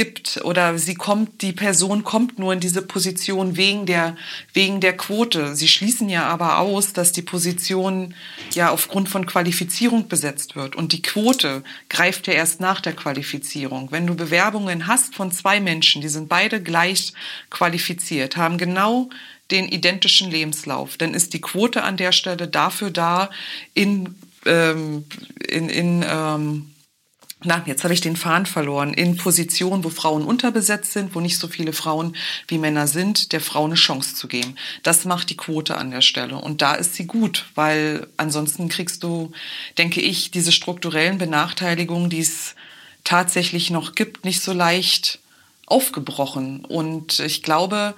gibt oder sie kommt, die Person kommt nur in diese Position wegen der, wegen der Quote. Sie schließen ja aber aus, dass die Position ja aufgrund von Qualifizierung besetzt wird. Und die Quote greift ja erst nach der Qualifizierung. Wenn du Bewerbungen hast von zwei Menschen, die sind beide gleich qualifiziert, haben genau den identischen Lebenslauf, dann ist die Quote an der Stelle dafür da, in, ähm, in, in ähm, na, jetzt habe ich den Faden verloren, in Positionen, wo Frauen unterbesetzt sind, wo nicht so viele Frauen wie Männer sind, der Frau eine Chance zu geben. Das macht die Quote an der Stelle. Und da ist sie gut, weil ansonsten kriegst du, denke ich, diese strukturellen Benachteiligungen, die es tatsächlich noch gibt, nicht so leicht aufgebrochen. Und ich glaube,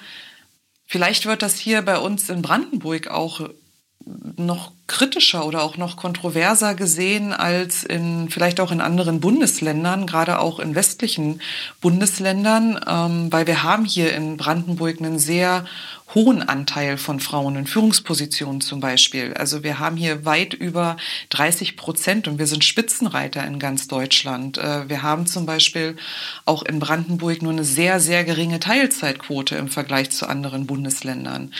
vielleicht wird das hier bei uns in Brandenburg auch noch kritischer oder auch noch kontroverser gesehen als in vielleicht auch in anderen Bundesländern, gerade auch in westlichen Bundesländern, ähm, weil wir haben hier in Brandenburg einen sehr hohen Anteil von Frauen in Führungspositionen zum Beispiel. Also wir haben hier weit über 30 Prozent und wir sind Spitzenreiter in ganz Deutschland. Äh, wir haben zum Beispiel auch in Brandenburg nur eine sehr, sehr geringe Teilzeitquote im Vergleich zu anderen Bundesländern.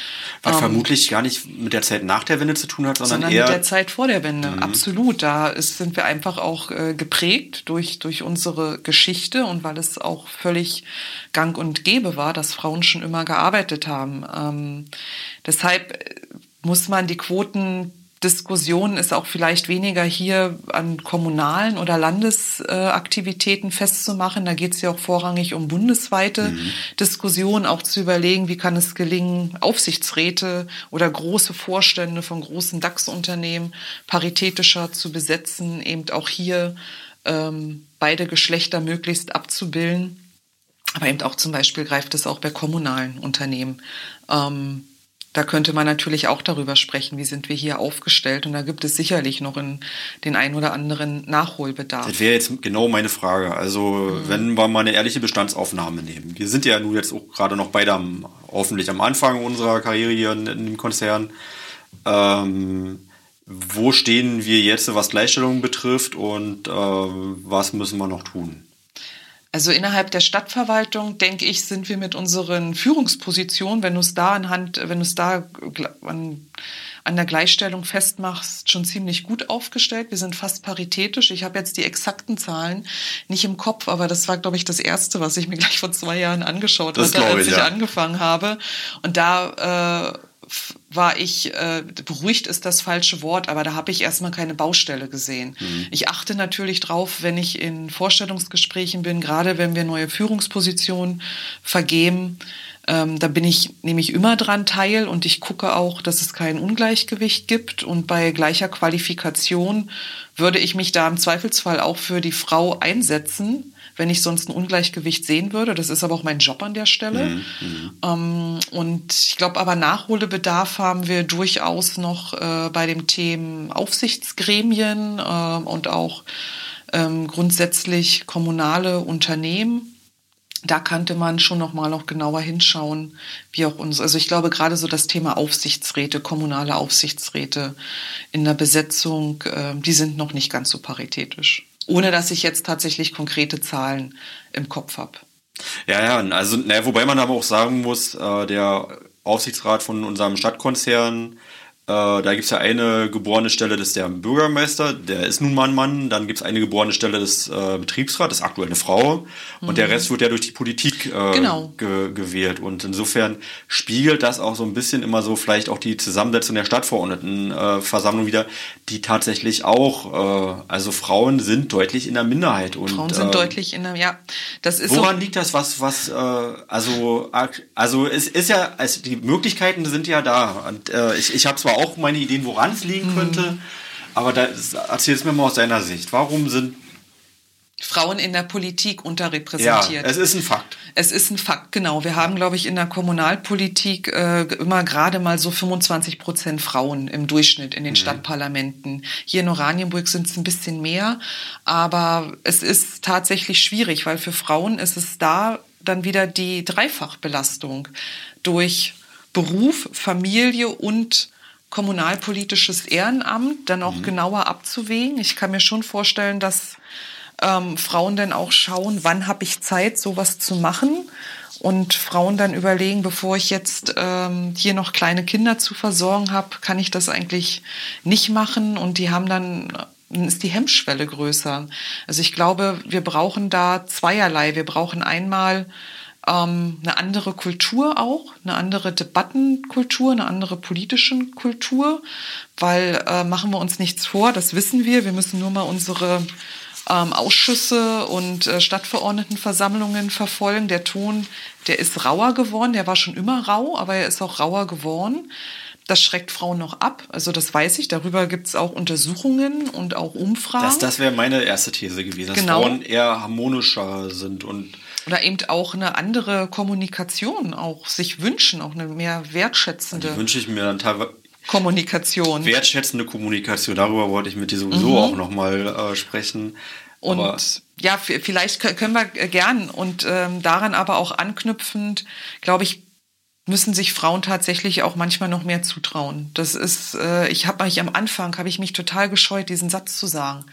Was ähm, vermutlich gar nicht mit der Zeit nach der Wende zu tun hat, sondern, sondern eher mit der Zeit vor der Wende. Mhm. Absolut. Da ist, sind wir einfach auch äh, geprägt durch, durch unsere Geschichte und weil es auch völlig gang und gäbe war, dass Frauen schon immer gearbeitet haben. Ähm, deshalb muss man die Quotendiskussion ist auch vielleicht weniger hier an kommunalen oder Landesaktivitäten äh, festzumachen. Da geht es ja auch vorrangig um bundesweite mhm. Diskussionen, auch zu überlegen, wie kann es gelingen, Aufsichtsräte oder große Vorstände von großen DAX-Unternehmen paritätischer zu besetzen, eben auch hier ähm, beide Geschlechter möglichst abzubilden. Aber eben auch zum Beispiel greift es auch bei kommunalen Unternehmen. Ähm, da könnte man natürlich auch darüber sprechen, wie sind wir hier aufgestellt. Und da gibt es sicherlich noch in den ein oder anderen Nachholbedarf. Das wäre jetzt genau meine Frage. Also, mhm. wenn wir mal eine ehrliche Bestandsaufnahme nehmen. Wir sind ja nun jetzt auch gerade noch beide am, hoffentlich am Anfang unserer Karriere hier in, in dem Konzern. Ähm, wo stehen wir jetzt, was Gleichstellung betrifft und äh, was müssen wir noch tun? Also innerhalb der Stadtverwaltung, denke ich, sind wir mit unseren Führungspositionen, wenn du es da anhand, wenn du es da an, an der Gleichstellung festmachst, schon ziemlich gut aufgestellt. Wir sind fast paritätisch. Ich habe jetzt die exakten Zahlen nicht im Kopf, aber das war, glaube ich, das erste, was ich mir gleich vor zwei Jahren angeschaut das hatte, als ich, ja. angefangen habe. Und da äh, war ich, äh, beruhigt ist das falsche Wort, aber da habe ich erstmal keine Baustelle gesehen. Mhm. Ich achte natürlich drauf, wenn ich in Vorstellungsgesprächen bin, gerade wenn wir neue Führungspositionen vergeben, ähm, da bin ich nämlich immer dran teil und ich gucke auch, dass es kein Ungleichgewicht gibt und bei gleicher Qualifikation würde ich mich da im Zweifelsfall auch für die Frau einsetzen, wenn ich sonst ein Ungleichgewicht sehen würde. Das ist aber auch mein Job an der Stelle. Mhm. mhm. Ähm, und ich glaube aber Nachholbedarf haben wir durchaus noch äh, bei dem Thema Aufsichtsgremien äh, und auch ähm, grundsätzlich kommunale Unternehmen da könnte man schon noch mal noch genauer hinschauen, wie auch uns. Also ich glaube gerade so das Thema Aufsichtsräte, kommunale Aufsichtsräte in der Besetzung, äh, die sind noch nicht ganz so paritätisch. Ohne dass ich jetzt tatsächlich konkrete Zahlen im Kopf habe. Ja, ja, also, naja, wobei man aber auch sagen muss, äh, der Aufsichtsrat von unserem Stadtkonzern da gibt es ja eine geborene Stelle, das ist der Bürgermeister, der ist nun mal ein Mann. Dann gibt es eine geborene Stelle des äh, Betriebsrats, das ist aktuell eine Frau. Und mhm. der Rest wird ja durch die Politik äh, genau. ge gewählt. Und insofern spiegelt das auch so ein bisschen immer so vielleicht auch die Zusammensetzung der Stadtverordnetenversammlung wieder, die tatsächlich auch, äh, also Frauen sind deutlich in der Minderheit. Und, Frauen sind äh, deutlich in der, ja. Das ist woran so liegt das, was, was, äh, also, also es ist ja, also die Möglichkeiten sind ja da. Und äh, ich, ich habe zwar auch meine Ideen, woran es liegen mhm. könnte. Aber da, erzähl es mir mal aus deiner Sicht. Warum sind Frauen in der Politik unterrepräsentiert. Ja, es ist ein Fakt. Es ist ein Fakt, genau. Wir haben, glaube ich, in der Kommunalpolitik äh, immer gerade mal so 25 Prozent Frauen im Durchschnitt in den mhm. Stadtparlamenten. Hier in Oranienburg sind es ein bisschen mehr, aber es ist tatsächlich schwierig, weil für Frauen ist es da dann wieder die Dreifachbelastung durch Beruf, Familie und kommunalpolitisches Ehrenamt dann auch mhm. genauer abzuwägen. Ich kann mir schon vorstellen, dass ähm, Frauen dann auch schauen, wann habe ich Zeit, sowas zu machen. Und Frauen dann überlegen, bevor ich jetzt ähm, hier noch kleine Kinder zu versorgen habe, kann ich das eigentlich nicht machen. Und die haben dann dann ist die Hemmschwelle größer. Also ich glaube, wir brauchen da zweierlei. Wir brauchen einmal ähm, eine andere Kultur auch, eine andere Debattenkultur, eine andere politische Kultur, weil äh, machen wir uns nichts vor, das wissen wir, wir müssen nur mal unsere ähm, Ausschüsse und äh, Stadtverordnetenversammlungen verfolgen. Der Ton, der ist rauer geworden, der war schon immer rau, aber er ist auch rauer geworden. Das schreckt Frauen noch ab. Also das weiß ich. Darüber gibt es auch Untersuchungen und auch Umfragen. Das, das wäre meine erste These gewesen, dass genau. Frauen eher harmonischer sind und oder eben auch eine andere Kommunikation auch sich wünschen, auch eine mehr wertschätzende. Die wünsche ich mir dann teilweise. Kommunikation. Wertschätzende Kommunikation, darüber wollte ich mit dir sowieso mhm. auch nochmal äh, sprechen. Und aber ja, vielleicht können wir gern und ähm, daran aber auch anknüpfend, glaube ich, müssen sich Frauen tatsächlich auch manchmal noch mehr zutrauen. Das ist, äh, ich habe mich am Anfang habe ich mich total gescheut, diesen Satz zu sagen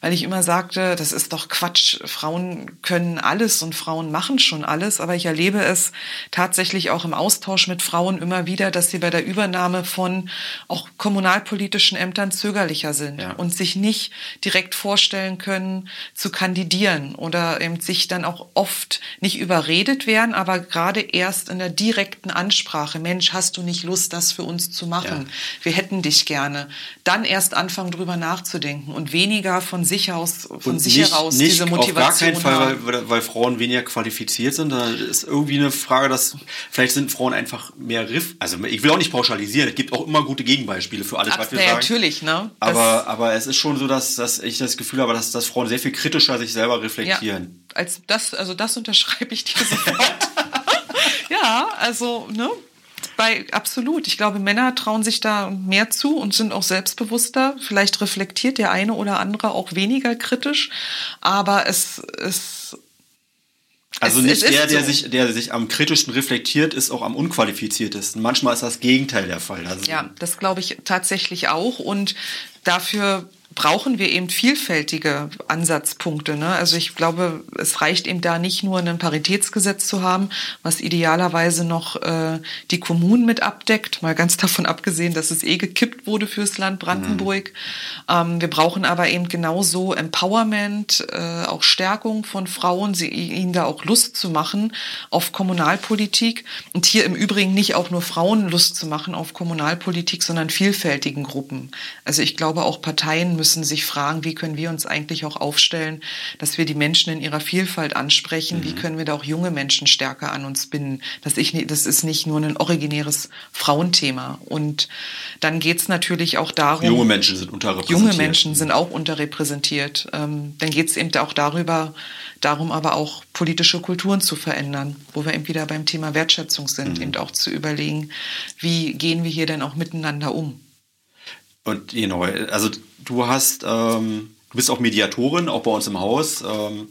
weil ich immer sagte, das ist doch Quatsch. Frauen können alles und Frauen machen schon alles. Aber ich erlebe es tatsächlich auch im Austausch mit Frauen immer wieder, dass sie bei der Übernahme von auch kommunalpolitischen Ämtern zögerlicher sind ja. und sich nicht direkt vorstellen können, zu kandidieren oder eben sich dann auch oft nicht überredet werden, aber gerade erst in der direkten Ansprache, Mensch, hast du nicht Lust, das für uns zu machen? Ja. Wir hätten dich gerne. Dann erst anfangen, drüber nachzudenken und weniger von sich aus, von sich nicht, heraus nicht diese Motivation. Auf gar keinen Fall, weil, weil, Frauen weniger qualifiziert sind. Da ist irgendwie eine Frage, dass vielleicht sind Frauen einfach mehr Riff. Also ich will auch nicht pauschalisieren. Es gibt auch immer gute Gegenbeispiele für alles, Ab, was wir sagen. Natürlich, ne? Aber, aber es ist schon so, dass, dass ich das Gefühl habe, dass, dass Frauen sehr viel kritischer sich selber reflektieren. Ja, als das, also das unterschreibe ich dir sofort. ja, also, ne? Bei absolut. Ich glaube, Männer trauen sich da mehr zu und sind auch selbstbewusster. Vielleicht reflektiert der eine oder andere auch weniger kritisch, aber es ist also nicht der, der, so. sich, der sich am kritischsten reflektiert, ist auch am unqualifiziertesten. Manchmal ist das Gegenteil der Fall. Also ja, das glaube ich tatsächlich auch. Und dafür brauchen wir eben vielfältige Ansatzpunkte. Ne? Also ich glaube, es reicht eben da nicht nur ein Paritätsgesetz zu haben, was idealerweise noch äh, die Kommunen mit abdeckt, mal ganz davon abgesehen, dass es eh gekippt wurde fürs Land Brandenburg. Mhm. Ähm, wir brauchen aber eben genauso Empowerment, äh, auch Stärkung von Frauen, sie, ihnen da auch Lust zu machen auf Kommunalpolitik und hier im Übrigen nicht auch nur Frauen Lust zu machen auf Kommunalpolitik, sondern vielfältigen Gruppen. Also ich glaube auch Parteien müssen sich fragen, wie können wir uns eigentlich auch aufstellen, dass wir die Menschen in ihrer Vielfalt ansprechen, mhm. wie können wir da auch junge Menschen stärker an uns binden. Das, ich, das ist nicht nur ein originäres Frauenthema. Und dann geht es natürlich auch darum. Junge Menschen sind unterrepräsentiert. Junge Menschen sind auch unterrepräsentiert. Ähm, dann geht es eben auch darüber, darum aber auch politische Kulturen zu verändern, wo wir eben wieder beim Thema Wertschätzung sind, mhm. eben auch zu überlegen, wie gehen wir hier denn auch miteinander um. Und genau, also du hast, ähm, du bist auch Mediatorin, auch bei uns im Haus. Ähm,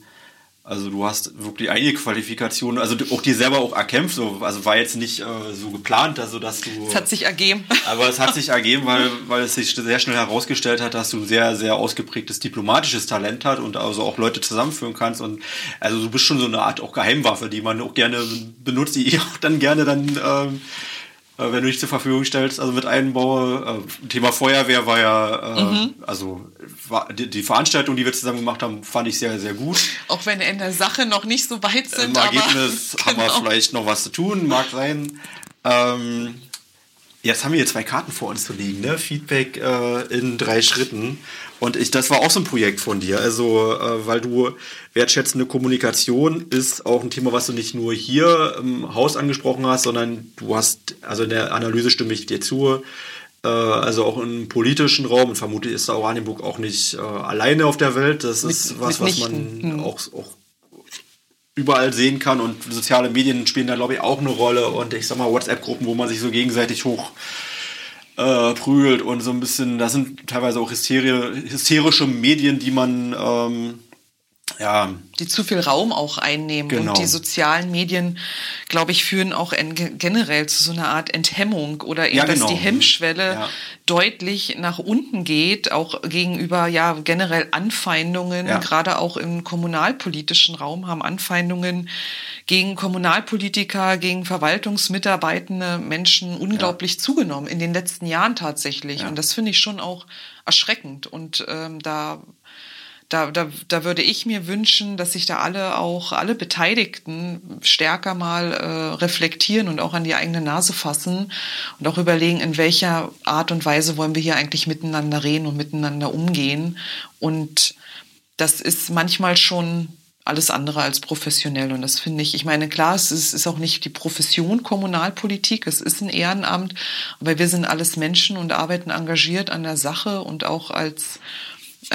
Also du hast wirklich einige Qualifikationen, also auch dir selber auch erkämpft, so, also war jetzt nicht äh, so geplant, also dass du. Es hat sich ergeben. Aber es hat sich ergeben, weil, weil es sich sehr schnell herausgestellt hat, dass du sehr, sehr ausgeprägtes diplomatisches Talent hast und also auch Leute zusammenführen kannst. Und also du bist schon so eine Art auch Geheimwaffe, die man auch gerne benutzt, die ich auch dann gerne dann ähm, äh, wenn du dich zur Verfügung stellst, also mit einbaue. Äh, Thema Feuerwehr war ja, äh, mhm. also die, Veranstaltung, die wir zusammen gemacht haben, fand ich sehr, sehr gut. Auch wenn in der Sache noch nicht so weit sind. Im Ergebnis aber, haben wir genau. vielleicht noch was zu tun, mag sein. Ähm, Jetzt haben wir hier zwei Karten vor uns zu liegen, ne? Feedback äh, in drei Schritten. Und ich, das war auch so ein Projekt von dir. Also, äh, weil du wertschätzende Kommunikation ist auch ein Thema, was du nicht nur hier im Haus angesprochen hast, sondern du hast, also in der Analyse stimme ich dir zu, äh, also auch im politischen Raum, und vermutlich ist da Oranienburg auch nicht äh, alleine auf der Welt. Das ist mit, was, was man hm. auch, auch überall sehen kann und soziale Medien spielen da glaube ich auch eine Rolle und ich sag mal WhatsApp-Gruppen, wo man sich so gegenseitig hoch äh, prügelt und so ein bisschen, das sind teilweise auch hysterische Medien, die man ähm, ja. Die zu viel Raum auch einnehmen. Genau. Und die sozialen Medien, glaube ich, führen auch generell zu so einer Art Enthemmung oder eben, ja, genau. dass die Hemmschwelle ja. deutlich nach unten geht, auch gegenüber ja generell Anfeindungen, ja. gerade auch im kommunalpolitischen Raum haben Anfeindungen gegen Kommunalpolitiker, gegen verwaltungsmitarbeitende Menschen unglaublich zugenommen in den letzten Jahren tatsächlich. Und das finde ich schon auch erschreckend. Und ähm, da da, da, da würde ich mir wünschen, dass sich da alle auch, alle Beteiligten stärker mal äh, reflektieren und auch an die eigene Nase fassen und auch überlegen, in welcher Art und Weise wollen wir hier eigentlich miteinander reden und miteinander umgehen. Und das ist manchmal schon alles andere als professionell. Und das finde ich, ich meine, klar, es ist, ist, auch nicht die Profession Kommunalpolitik, es ist ein Ehrenamt, aber wir sind alles Menschen und arbeiten engagiert an der Sache und auch als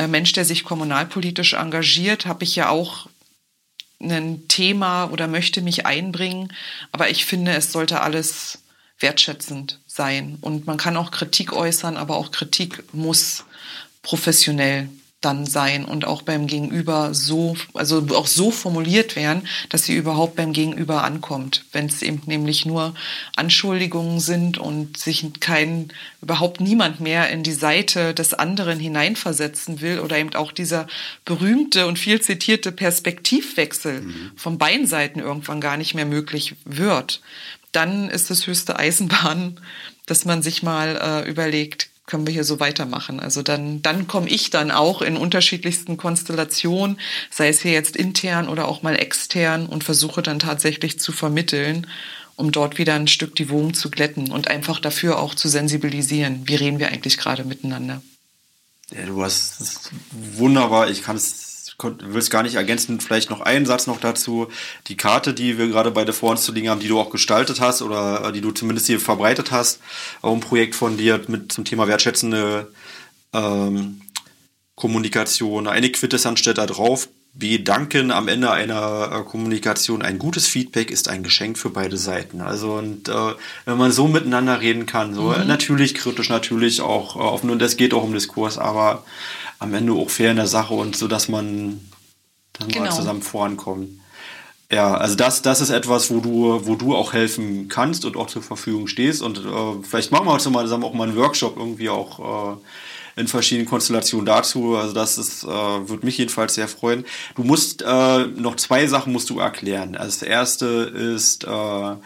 Mensch, der sich kommunalpolitisch engagiert, habe ich ja auch ein Thema oder möchte mich einbringen. Aber ich finde, es sollte alles wertschätzend sein. Und man kann auch Kritik äußern, aber auch Kritik muss professionell dann sein und auch beim Gegenüber so, also auch so formuliert werden, dass sie überhaupt beim Gegenüber ankommt. Wenn es eben nämlich nur Anschuldigungen sind und sich kein, überhaupt niemand mehr in die Seite des anderen hineinversetzen will oder eben auch dieser berühmte und viel zitierte Perspektivwechsel mhm. von beiden Seiten irgendwann gar nicht mehr möglich wird, dann ist es höchste Eisenbahn, dass man sich mal äh, überlegt, können wir hier so weitermachen. Also dann, dann komme ich dann auch in unterschiedlichsten Konstellationen, sei es hier jetzt intern oder auch mal extern und versuche dann tatsächlich zu vermitteln, um dort wieder ein Stück die Wogen zu glätten und einfach dafür auch zu sensibilisieren. Wie reden wir eigentlich gerade miteinander? Ja, du hast wunderbar, ich kann es will es gar nicht ergänzen, vielleicht noch einen Satz noch dazu. Die Karte, die wir gerade beide vor uns zu liegen haben, die du auch gestaltet hast oder äh, die du zumindest hier verbreitet hast, auch ein Projekt von dir mit zum Thema wertschätzende ähm, Kommunikation. Eine Quintessenz steht da drauf. Bedanken am Ende einer äh, Kommunikation. Ein gutes Feedback ist ein Geschenk für beide Seiten. Also und äh, wenn man so miteinander reden kann, so mhm. natürlich kritisch, natürlich auch äh, offen und es geht auch um Diskurs, aber am Ende auch fair in der Sache und so, dass man dann genau. mal zusammen vorankommt. Ja, also das, das ist etwas, wo du, wo du auch helfen kannst und auch zur Verfügung stehst. Und äh, vielleicht machen wir heute mal zusammen auch mal einen Workshop irgendwie auch äh, in verschiedenen Konstellationen dazu. Also das ist, äh, würde mich jedenfalls sehr freuen. Du musst äh, noch zwei Sachen musst du erklären. Also das erste ist äh,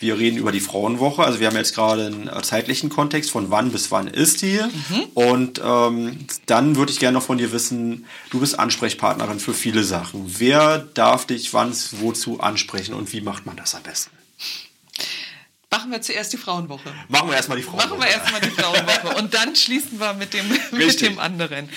wir reden über die Frauenwoche. Also wir haben jetzt gerade einen äh, zeitlichen Kontext von wann bis wann ist die. Mhm. Und ähm, dann würde ich gerne noch von dir wissen, du bist Ansprechpartnerin für viele Sachen. Wer darf dich wann wozu ansprechen und wie macht man das am besten? Machen wir zuerst die Frauenwoche. Machen wir erstmal die Frauenwoche. Machen wir erstmal die Frauenwoche und dann schließen wir mit dem, mit dem anderen.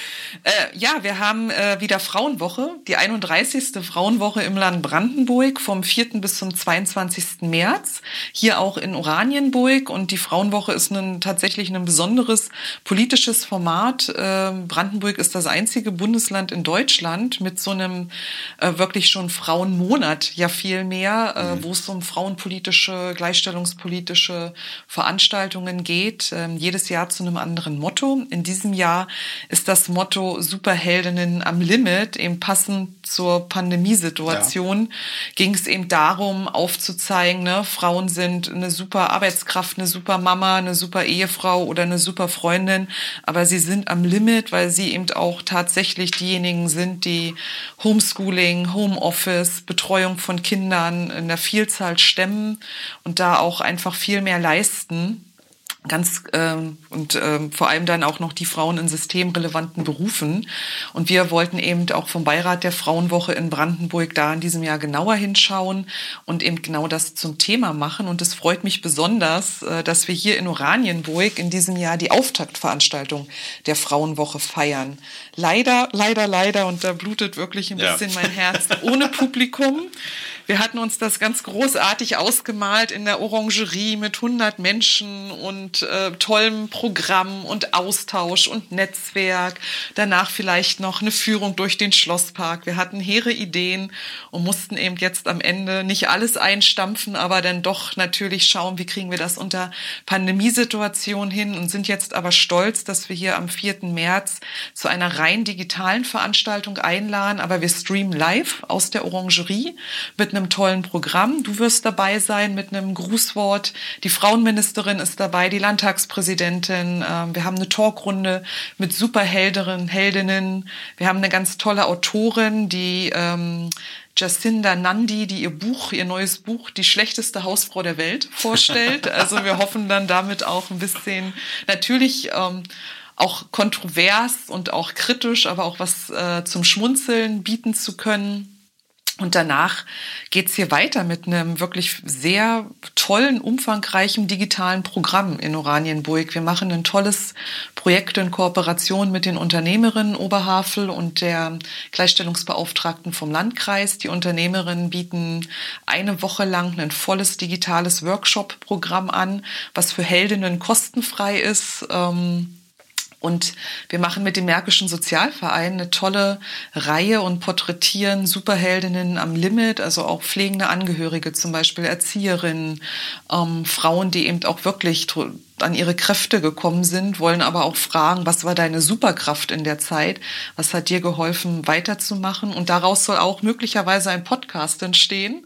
Äh, ja, wir haben äh, wieder Frauenwoche, die 31. Frauenwoche im Land Brandenburg vom 4. bis zum 22. März. Hier auch in Oranienburg und die Frauenwoche ist ein, tatsächlich ein besonderes politisches Format. Äh, Brandenburg ist das einzige Bundesland in Deutschland mit so einem äh, wirklich schon Frauenmonat, ja viel mehr, äh, mhm. wo es um frauenpolitische Gleichstellungspolitik frauenpolitische Veranstaltungen geht, äh, jedes Jahr zu einem anderen Motto. In diesem Jahr ist das Motto Superheldinnen am Limit, eben passend zur Pandemiesituation, ja. ging es eben darum, aufzuzeigen, ne, Frauen sind eine super Arbeitskraft, eine super Mama, eine super Ehefrau oder eine super Freundin, aber sie sind am Limit, weil sie eben auch tatsächlich diejenigen sind, die Homeschooling, Homeoffice, Betreuung von Kindern in der Vielzahl stemmen und da auch einfach viel mehr leisten ganz ähm, und ähm, vor allem dann auch noch die Frauen in systemrelevanten Berufen. Und wir wollten eben auch vom Beirat der Frauenwoche in Brandenburg da in diesem Jahr genauer hinschauen und eben genau das zum Thema machen. Und es freut mich besonders, äh, dass wir hier in Oranienburg in diesem Jahr die Auftaktveranstaltung der Frauenwoche feiern. Leider, leider, leider, und da blutet wirklich ein bisschen ja. mein Herz, ohne Publikum. Wir hatten uns das ganz großartig ausgemalt in der Orangerie mit 100 Menschen und äh, tollem Programm und Austausch und Netzwerk. Danach vielleicht noch eine Führung durch den Schlosspark. Wir hatten hehre Ideen und mussten eben jetzt am Ende nicht alles einstampfen, aber dann doch natürlich schauen, wie kriegen wir das unter Pandemiesituation hin und sind jetzt aber stolz, dass wir hier am 4. März zu einer rein digitalen Veranstaltung einladen, aber wir streamen live aus der Orangerie mit einem einem tollen Programm. Du wirst dabei sein mit einem Grußwort. Die Frauenministerin ist dabei, die Landtagspräsidentin. Ähm, wir haben eine Talkrunde mit Superheldinnen, Heldinnen. Wir haben eine ganz tolle Autorin, die ähm, Jacinda Nandi, die ihr Buch, ihr neues Buch, die schlechteste Hausfrau der Welt vorstellt. Also wir hoffen dann damit auch ein bisschen natürlich ähm, auch kontrovers und auch kritisch, aber auch was äh, zum Schmunzeln bieten zu können. Und danach geht's hier weiter mit einem wirklich sehr tollen, umfangreichen digitalen Programm in Oranienburg. Wir machen ein tolles Projekt in Kooperation mit den Unternehmerinnen Oberhavel und der Gleichstellungsbeauftragten vom Landkreis. Die Unternehmerinnen bieten eine Woche lang ein volles digitales Workshop-Programm an, was für Heldinnen kostenfrei ist. Ähm, und wir machen mit dem Märkischen Sozialverein eine tolle Reihe und porträtieren Superheldinnen am Limit, also auch pflegende Angehörige, zum Beispiel Erzieherinnen, ähm, Frauen, die eben auch wirklich an ihre Kräfte gekommen sind, wollen aber auch fragen, was war deine Superkraft in der Zeit? Was hat dir geholfen, weiterzumachen? Und daraus soll auch möglicherweise ein Podcast entstehen,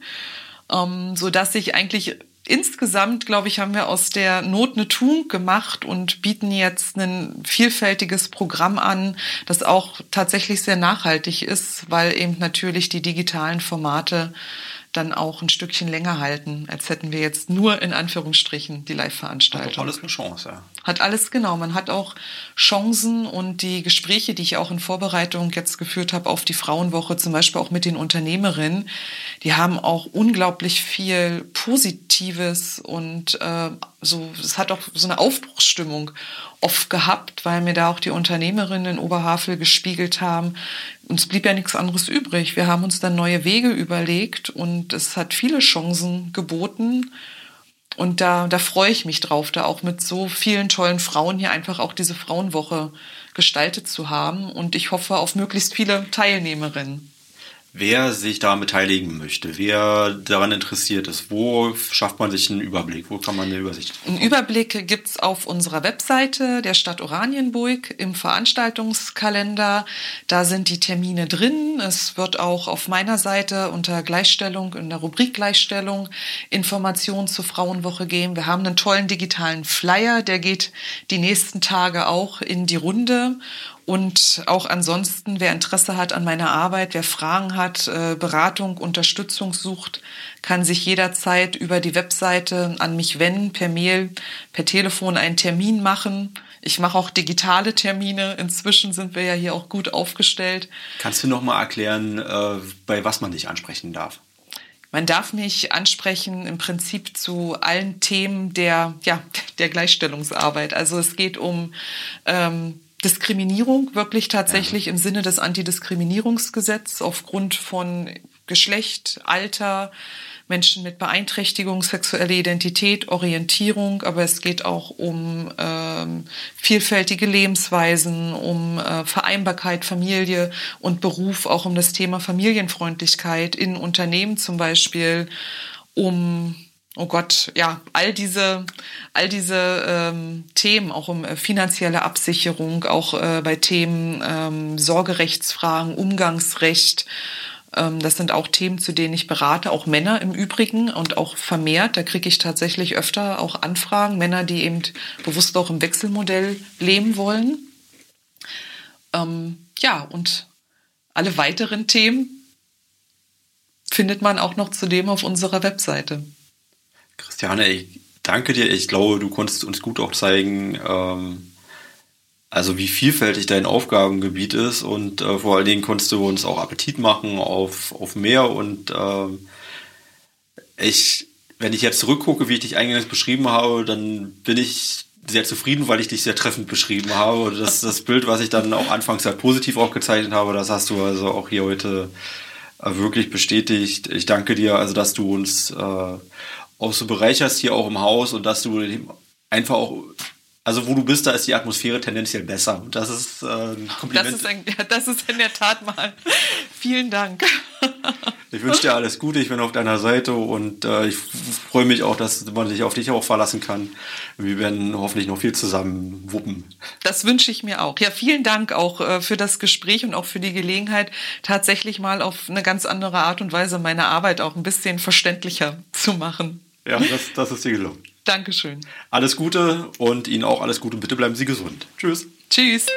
ähm, so dass sich eigentlich insgesamt, glaube ich, haben wir aus der Not eine Tugend gemacht und bieten jetzt ein vielfältiges Programm an, das auch tatsächlich sehr nachhaltig ist, weil eben natürlich die digitalen Formate dann auch ein Stückchen länger halten, als hätten wir jetzt nur in Anführungsstrichen die Live-Veranstaltung. Alles eine Chance, ja. Hat alles, genau. Man hat auch Chancen und die Gespräche, die ich auch in Vorbereitung jetzt geführt habe auf die Frauenwoche, zum Beispiel auch mit den Unternehmerinnen, die haben auch unglaublich viel Positives und äh, so, es hat auch so eine Aufbruchsstimmung oft gehabt, weil mir da auch die Unternehmerinnen in Oberhavel gespiegelt haben. Uns blieb ja nichts anderes übrig. Wir haben uns dann neue Wege überlegt und es hat viele Chancen geboten. Und da, da freue ich mich drauf, da auch mit so vielen tollen Frauen hier einfach auch diese Frauenwoche gestaltet zu haben. Und ich hoffe auf möglichst viele Teilnehmerinnen. Wer sich daran beteiligen möchte, wer daran interessiert ist, wo schafft man sich einen Überblick? Wo kann man eine Übersicht? Einen Überblick gibt es auf unserer Webseite der Stadt Oranienburg im Veranstaltungskalender. Da sind die Termine drin. Es wird auch auf meiner Seite unter Gleichstellung, in der Rubrik Gleichstellung, Informationen zur Frauenwoche geben. Wir haben einen tollen digitalen Flyer, der geht die nächsten Tage auch in die Runde. Und auch ansonsten, wer Interesse hat an meiner Arbeit, wer Fragen hat, äh, Beratung, Unterstützung sucht, kann sich jederzeit über die Webseite an mich wenden, per Mail, per Telefon einen Termin machen. Ich mache auch digitale Termine. Inzwischen sind wir ja hier auch gut aufgestellt. Kannst du noch mal erklären, äh, bei was man dich ansprechen darf? Man darf mich ansprechen im Prinzip zu allen Themen der, ja, der Gleichstellungsarbeit. Also es geht um ähm, Diskriminierung wirklich tatsächlich ja. im Sinne des Antidiskriminierungsgesetzes aufgrund von Geschlecht, Alter, Menschen mit Beeinträchtigung, sexuelle Identität, Orientierung, aber es geht auch um ähm, vielfältige Lebensweisen, um äh, Vereinbarkeit, Familie und Beruf, auch um das Thema Familienfreundlichkeit in Unternehmen zum Beispiel, um oh Gott, ja, all diese, all diese ähm, Themen, auch um äh, finanzielle Absicherung, auch äh, bei Themen ähm, Sorgerechtsfragen, Umgangsrecht. Ähm, das sind auch Themen, zu denen ich berate, auch Männer im Übrigen und auch vermehrt. Da kriege ich tatsächlich öfter auch Anfragen, Männer, die eben bewusst auch im Wechselmodell leben wollen. Ähm, ja, und alle weiteren Themen findet man auch noch zudem auf unserer Webseite. Christiane, ich danke dir. Ich glaube, du konntest uns gut auch zeigen, ähm, also wie vielfältig dein Aufgabengebiet ist und äh, vor allen Dingen konntest du uns auch Appetit machen auf, auf mehr und ähm, ich, wenn ich jetzt zurückgucke, wie ich dich eingangs beschrieben habe, dann bin ich sehr zufrieden, weil ich dich sehr treffend beschrieben habe. Das, das Bild, was ich dann auch anfangs sehr positiv auch gezeichnet habe, das hast du also auch hier heute äh, wirklich bestätigt. Ich danke dir, also dass du uns äh, auch so bereicherst hier auch im Haus und dass du einfach auch also wo du bist, da ist die Atmosphäre tendenziell besser. Und das ist äh, ein Kompliment. Das ist, ein, das ist in der Tat mal. Vielen Dank. Ich wünsche dir alles Gute, ich bin auf deiner Seite und äh, ich freue mich auch, dass man sich auf dich auch verlassen kann. Wir werden hoffentlich noch viel zusammen wuppen. Das wünsche ich mir auch. Ja, vielen Dank auch äh, für das Gespräch und auch für die Gelegenheit, tatsächlich mal auf eine ganz andere Art und Weise meine Arbeit auch ein bisschen verständlicher zu machen. Ja, das, das ist dir gelungen. Dankeschön. Alles Gute und Ihnen auch alles Gute. Bitte bleiben Sie gesund. Tschüss. Tschüss.